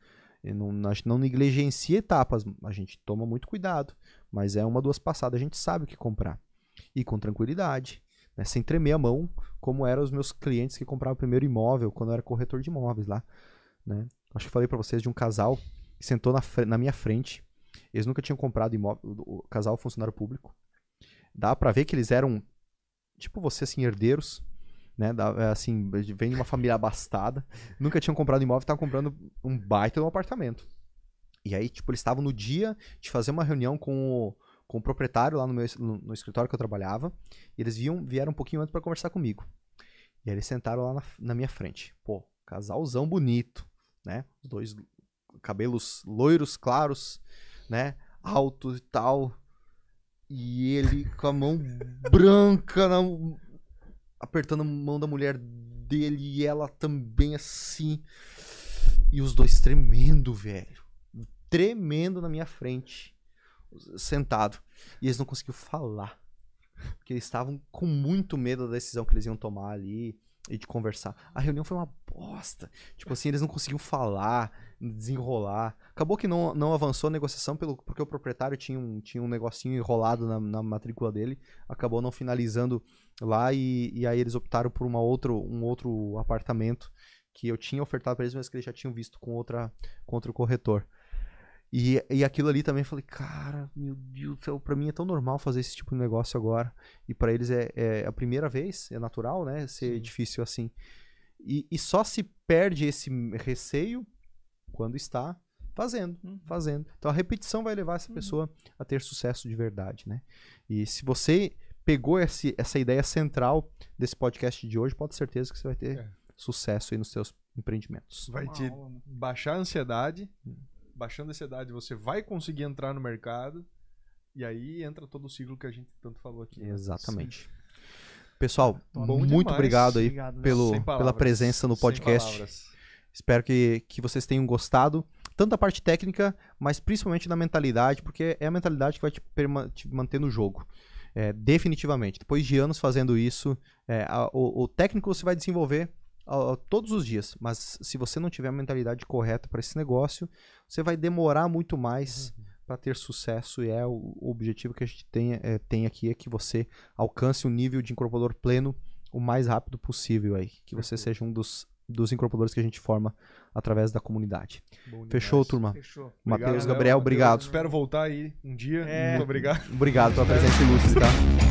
Não, a gente não negligencia etapas, a gente toma muito cuidado, mas é uma, duas passadas, a gente sabe o que comprar. E com tranquilidade, né, sem tremer a mão, como eram os meus clientes que compravam o primeiro imóvel quando eu era corretor de imóveis lá. Né? Acho que falei para vocês de um casal que sentou na, na minha frente. Eles nunca tinham comprado imóvel, o casal funcionário público. Dá para ver que eles eram, tipo você, assim, herdeiros. Né? Dá, é, assim, vem de uma família abastada. Nunca tinham comprado imóvel, estavam comprando um baita de um apartamento. E aí, tipo, eles estavam no dia de fazer uma reunião com o, com o proprietário lá no, meu, no, no escritório que eu trabalhava. E eles viam, vieram um pouquinho antes para conversar comigo. E aí eles sentaram lá na, na minha frente. Pô, casalzão bonito, né? Os dois cabelos loiros, claros, né? Altos e tal. E ele com a mão branca na, apertando a mão da mulher dele e ela também assim. E os dois tremendo, velho. Tremendo na minha frente. Sentado. E eles não conseguiam falar. Porque eles estavam com muito medo da decisão que eles iam tomar ali e de conversar. A reunião foi uma bosta. Tipo assim, eles não conseguiam falar, desenrolar. Acabou que não, não avançou a negociação pelo, porque o proprietário tinha um, tinha um negocinho enrolado na, na matrícula dele. Acabou não finalizando lá e, e aí eles optaram por uma outro, um outro apartamento que eu tinha ofertado para eles, mas que eles já tinham visto com, outra, com outro corretor. E, e aquilo ali também, eu falei, cara, meu Deus do céu, pra mim é tão normal fazer esse tipo de negócio agora. E para eles é, é, a primeira vez, é natural, né? Ser Sim. difícil assim. E, e só se perde esse receio quando está fazendo, Uhum. fazendo. Então a repetição vai levar essa Uhum. pessoa a ter sucesso de verdade, né? E se você pegou esse, essa ideia central desse podcast de hoje, pode ter certeza que você vai ter É. sucesso aí nos seus empreendimentos. Vai Uma te aula, né? baixar a ansiedade. Baixando a ansiedade, você vai conseguir entrar no mercado. E aí entra todo o ciclo que a gente tanto falou aqui. né? Exatamente. Pessoal, Bom muito demais. obrigado aí Obrigado, pelo, pela presença no podcast. Espero que, que vocês tenham gostado, tanto da parte técnica, mas principalmente da mentalidade, porque é a mentalidade que vai te, te manter no jogo. É, definitivamente. Depois de anos fazendo isso, é, a- o, o técnico você vai desenvolver todos os dias, mas se você não tiver a mentalidade correta para esse negócio, você vai demorar muito mais para ter sucesso e é o, o objetivo que a gente tem, é, tem aqui é que você alcance um nível de incorporador pleno o mais rápido possível aí, que você Perfeito. seja um dos, dos incorporadores que a gente forma através da comunidade. Bom Fechou, demais. turma? Fechou. Matheus Obrigado, Gabriel, obrigado. Espero voltar aí um dia. É. Muito obrigado. Obrigado pela presença ilustre, tá? <laughs>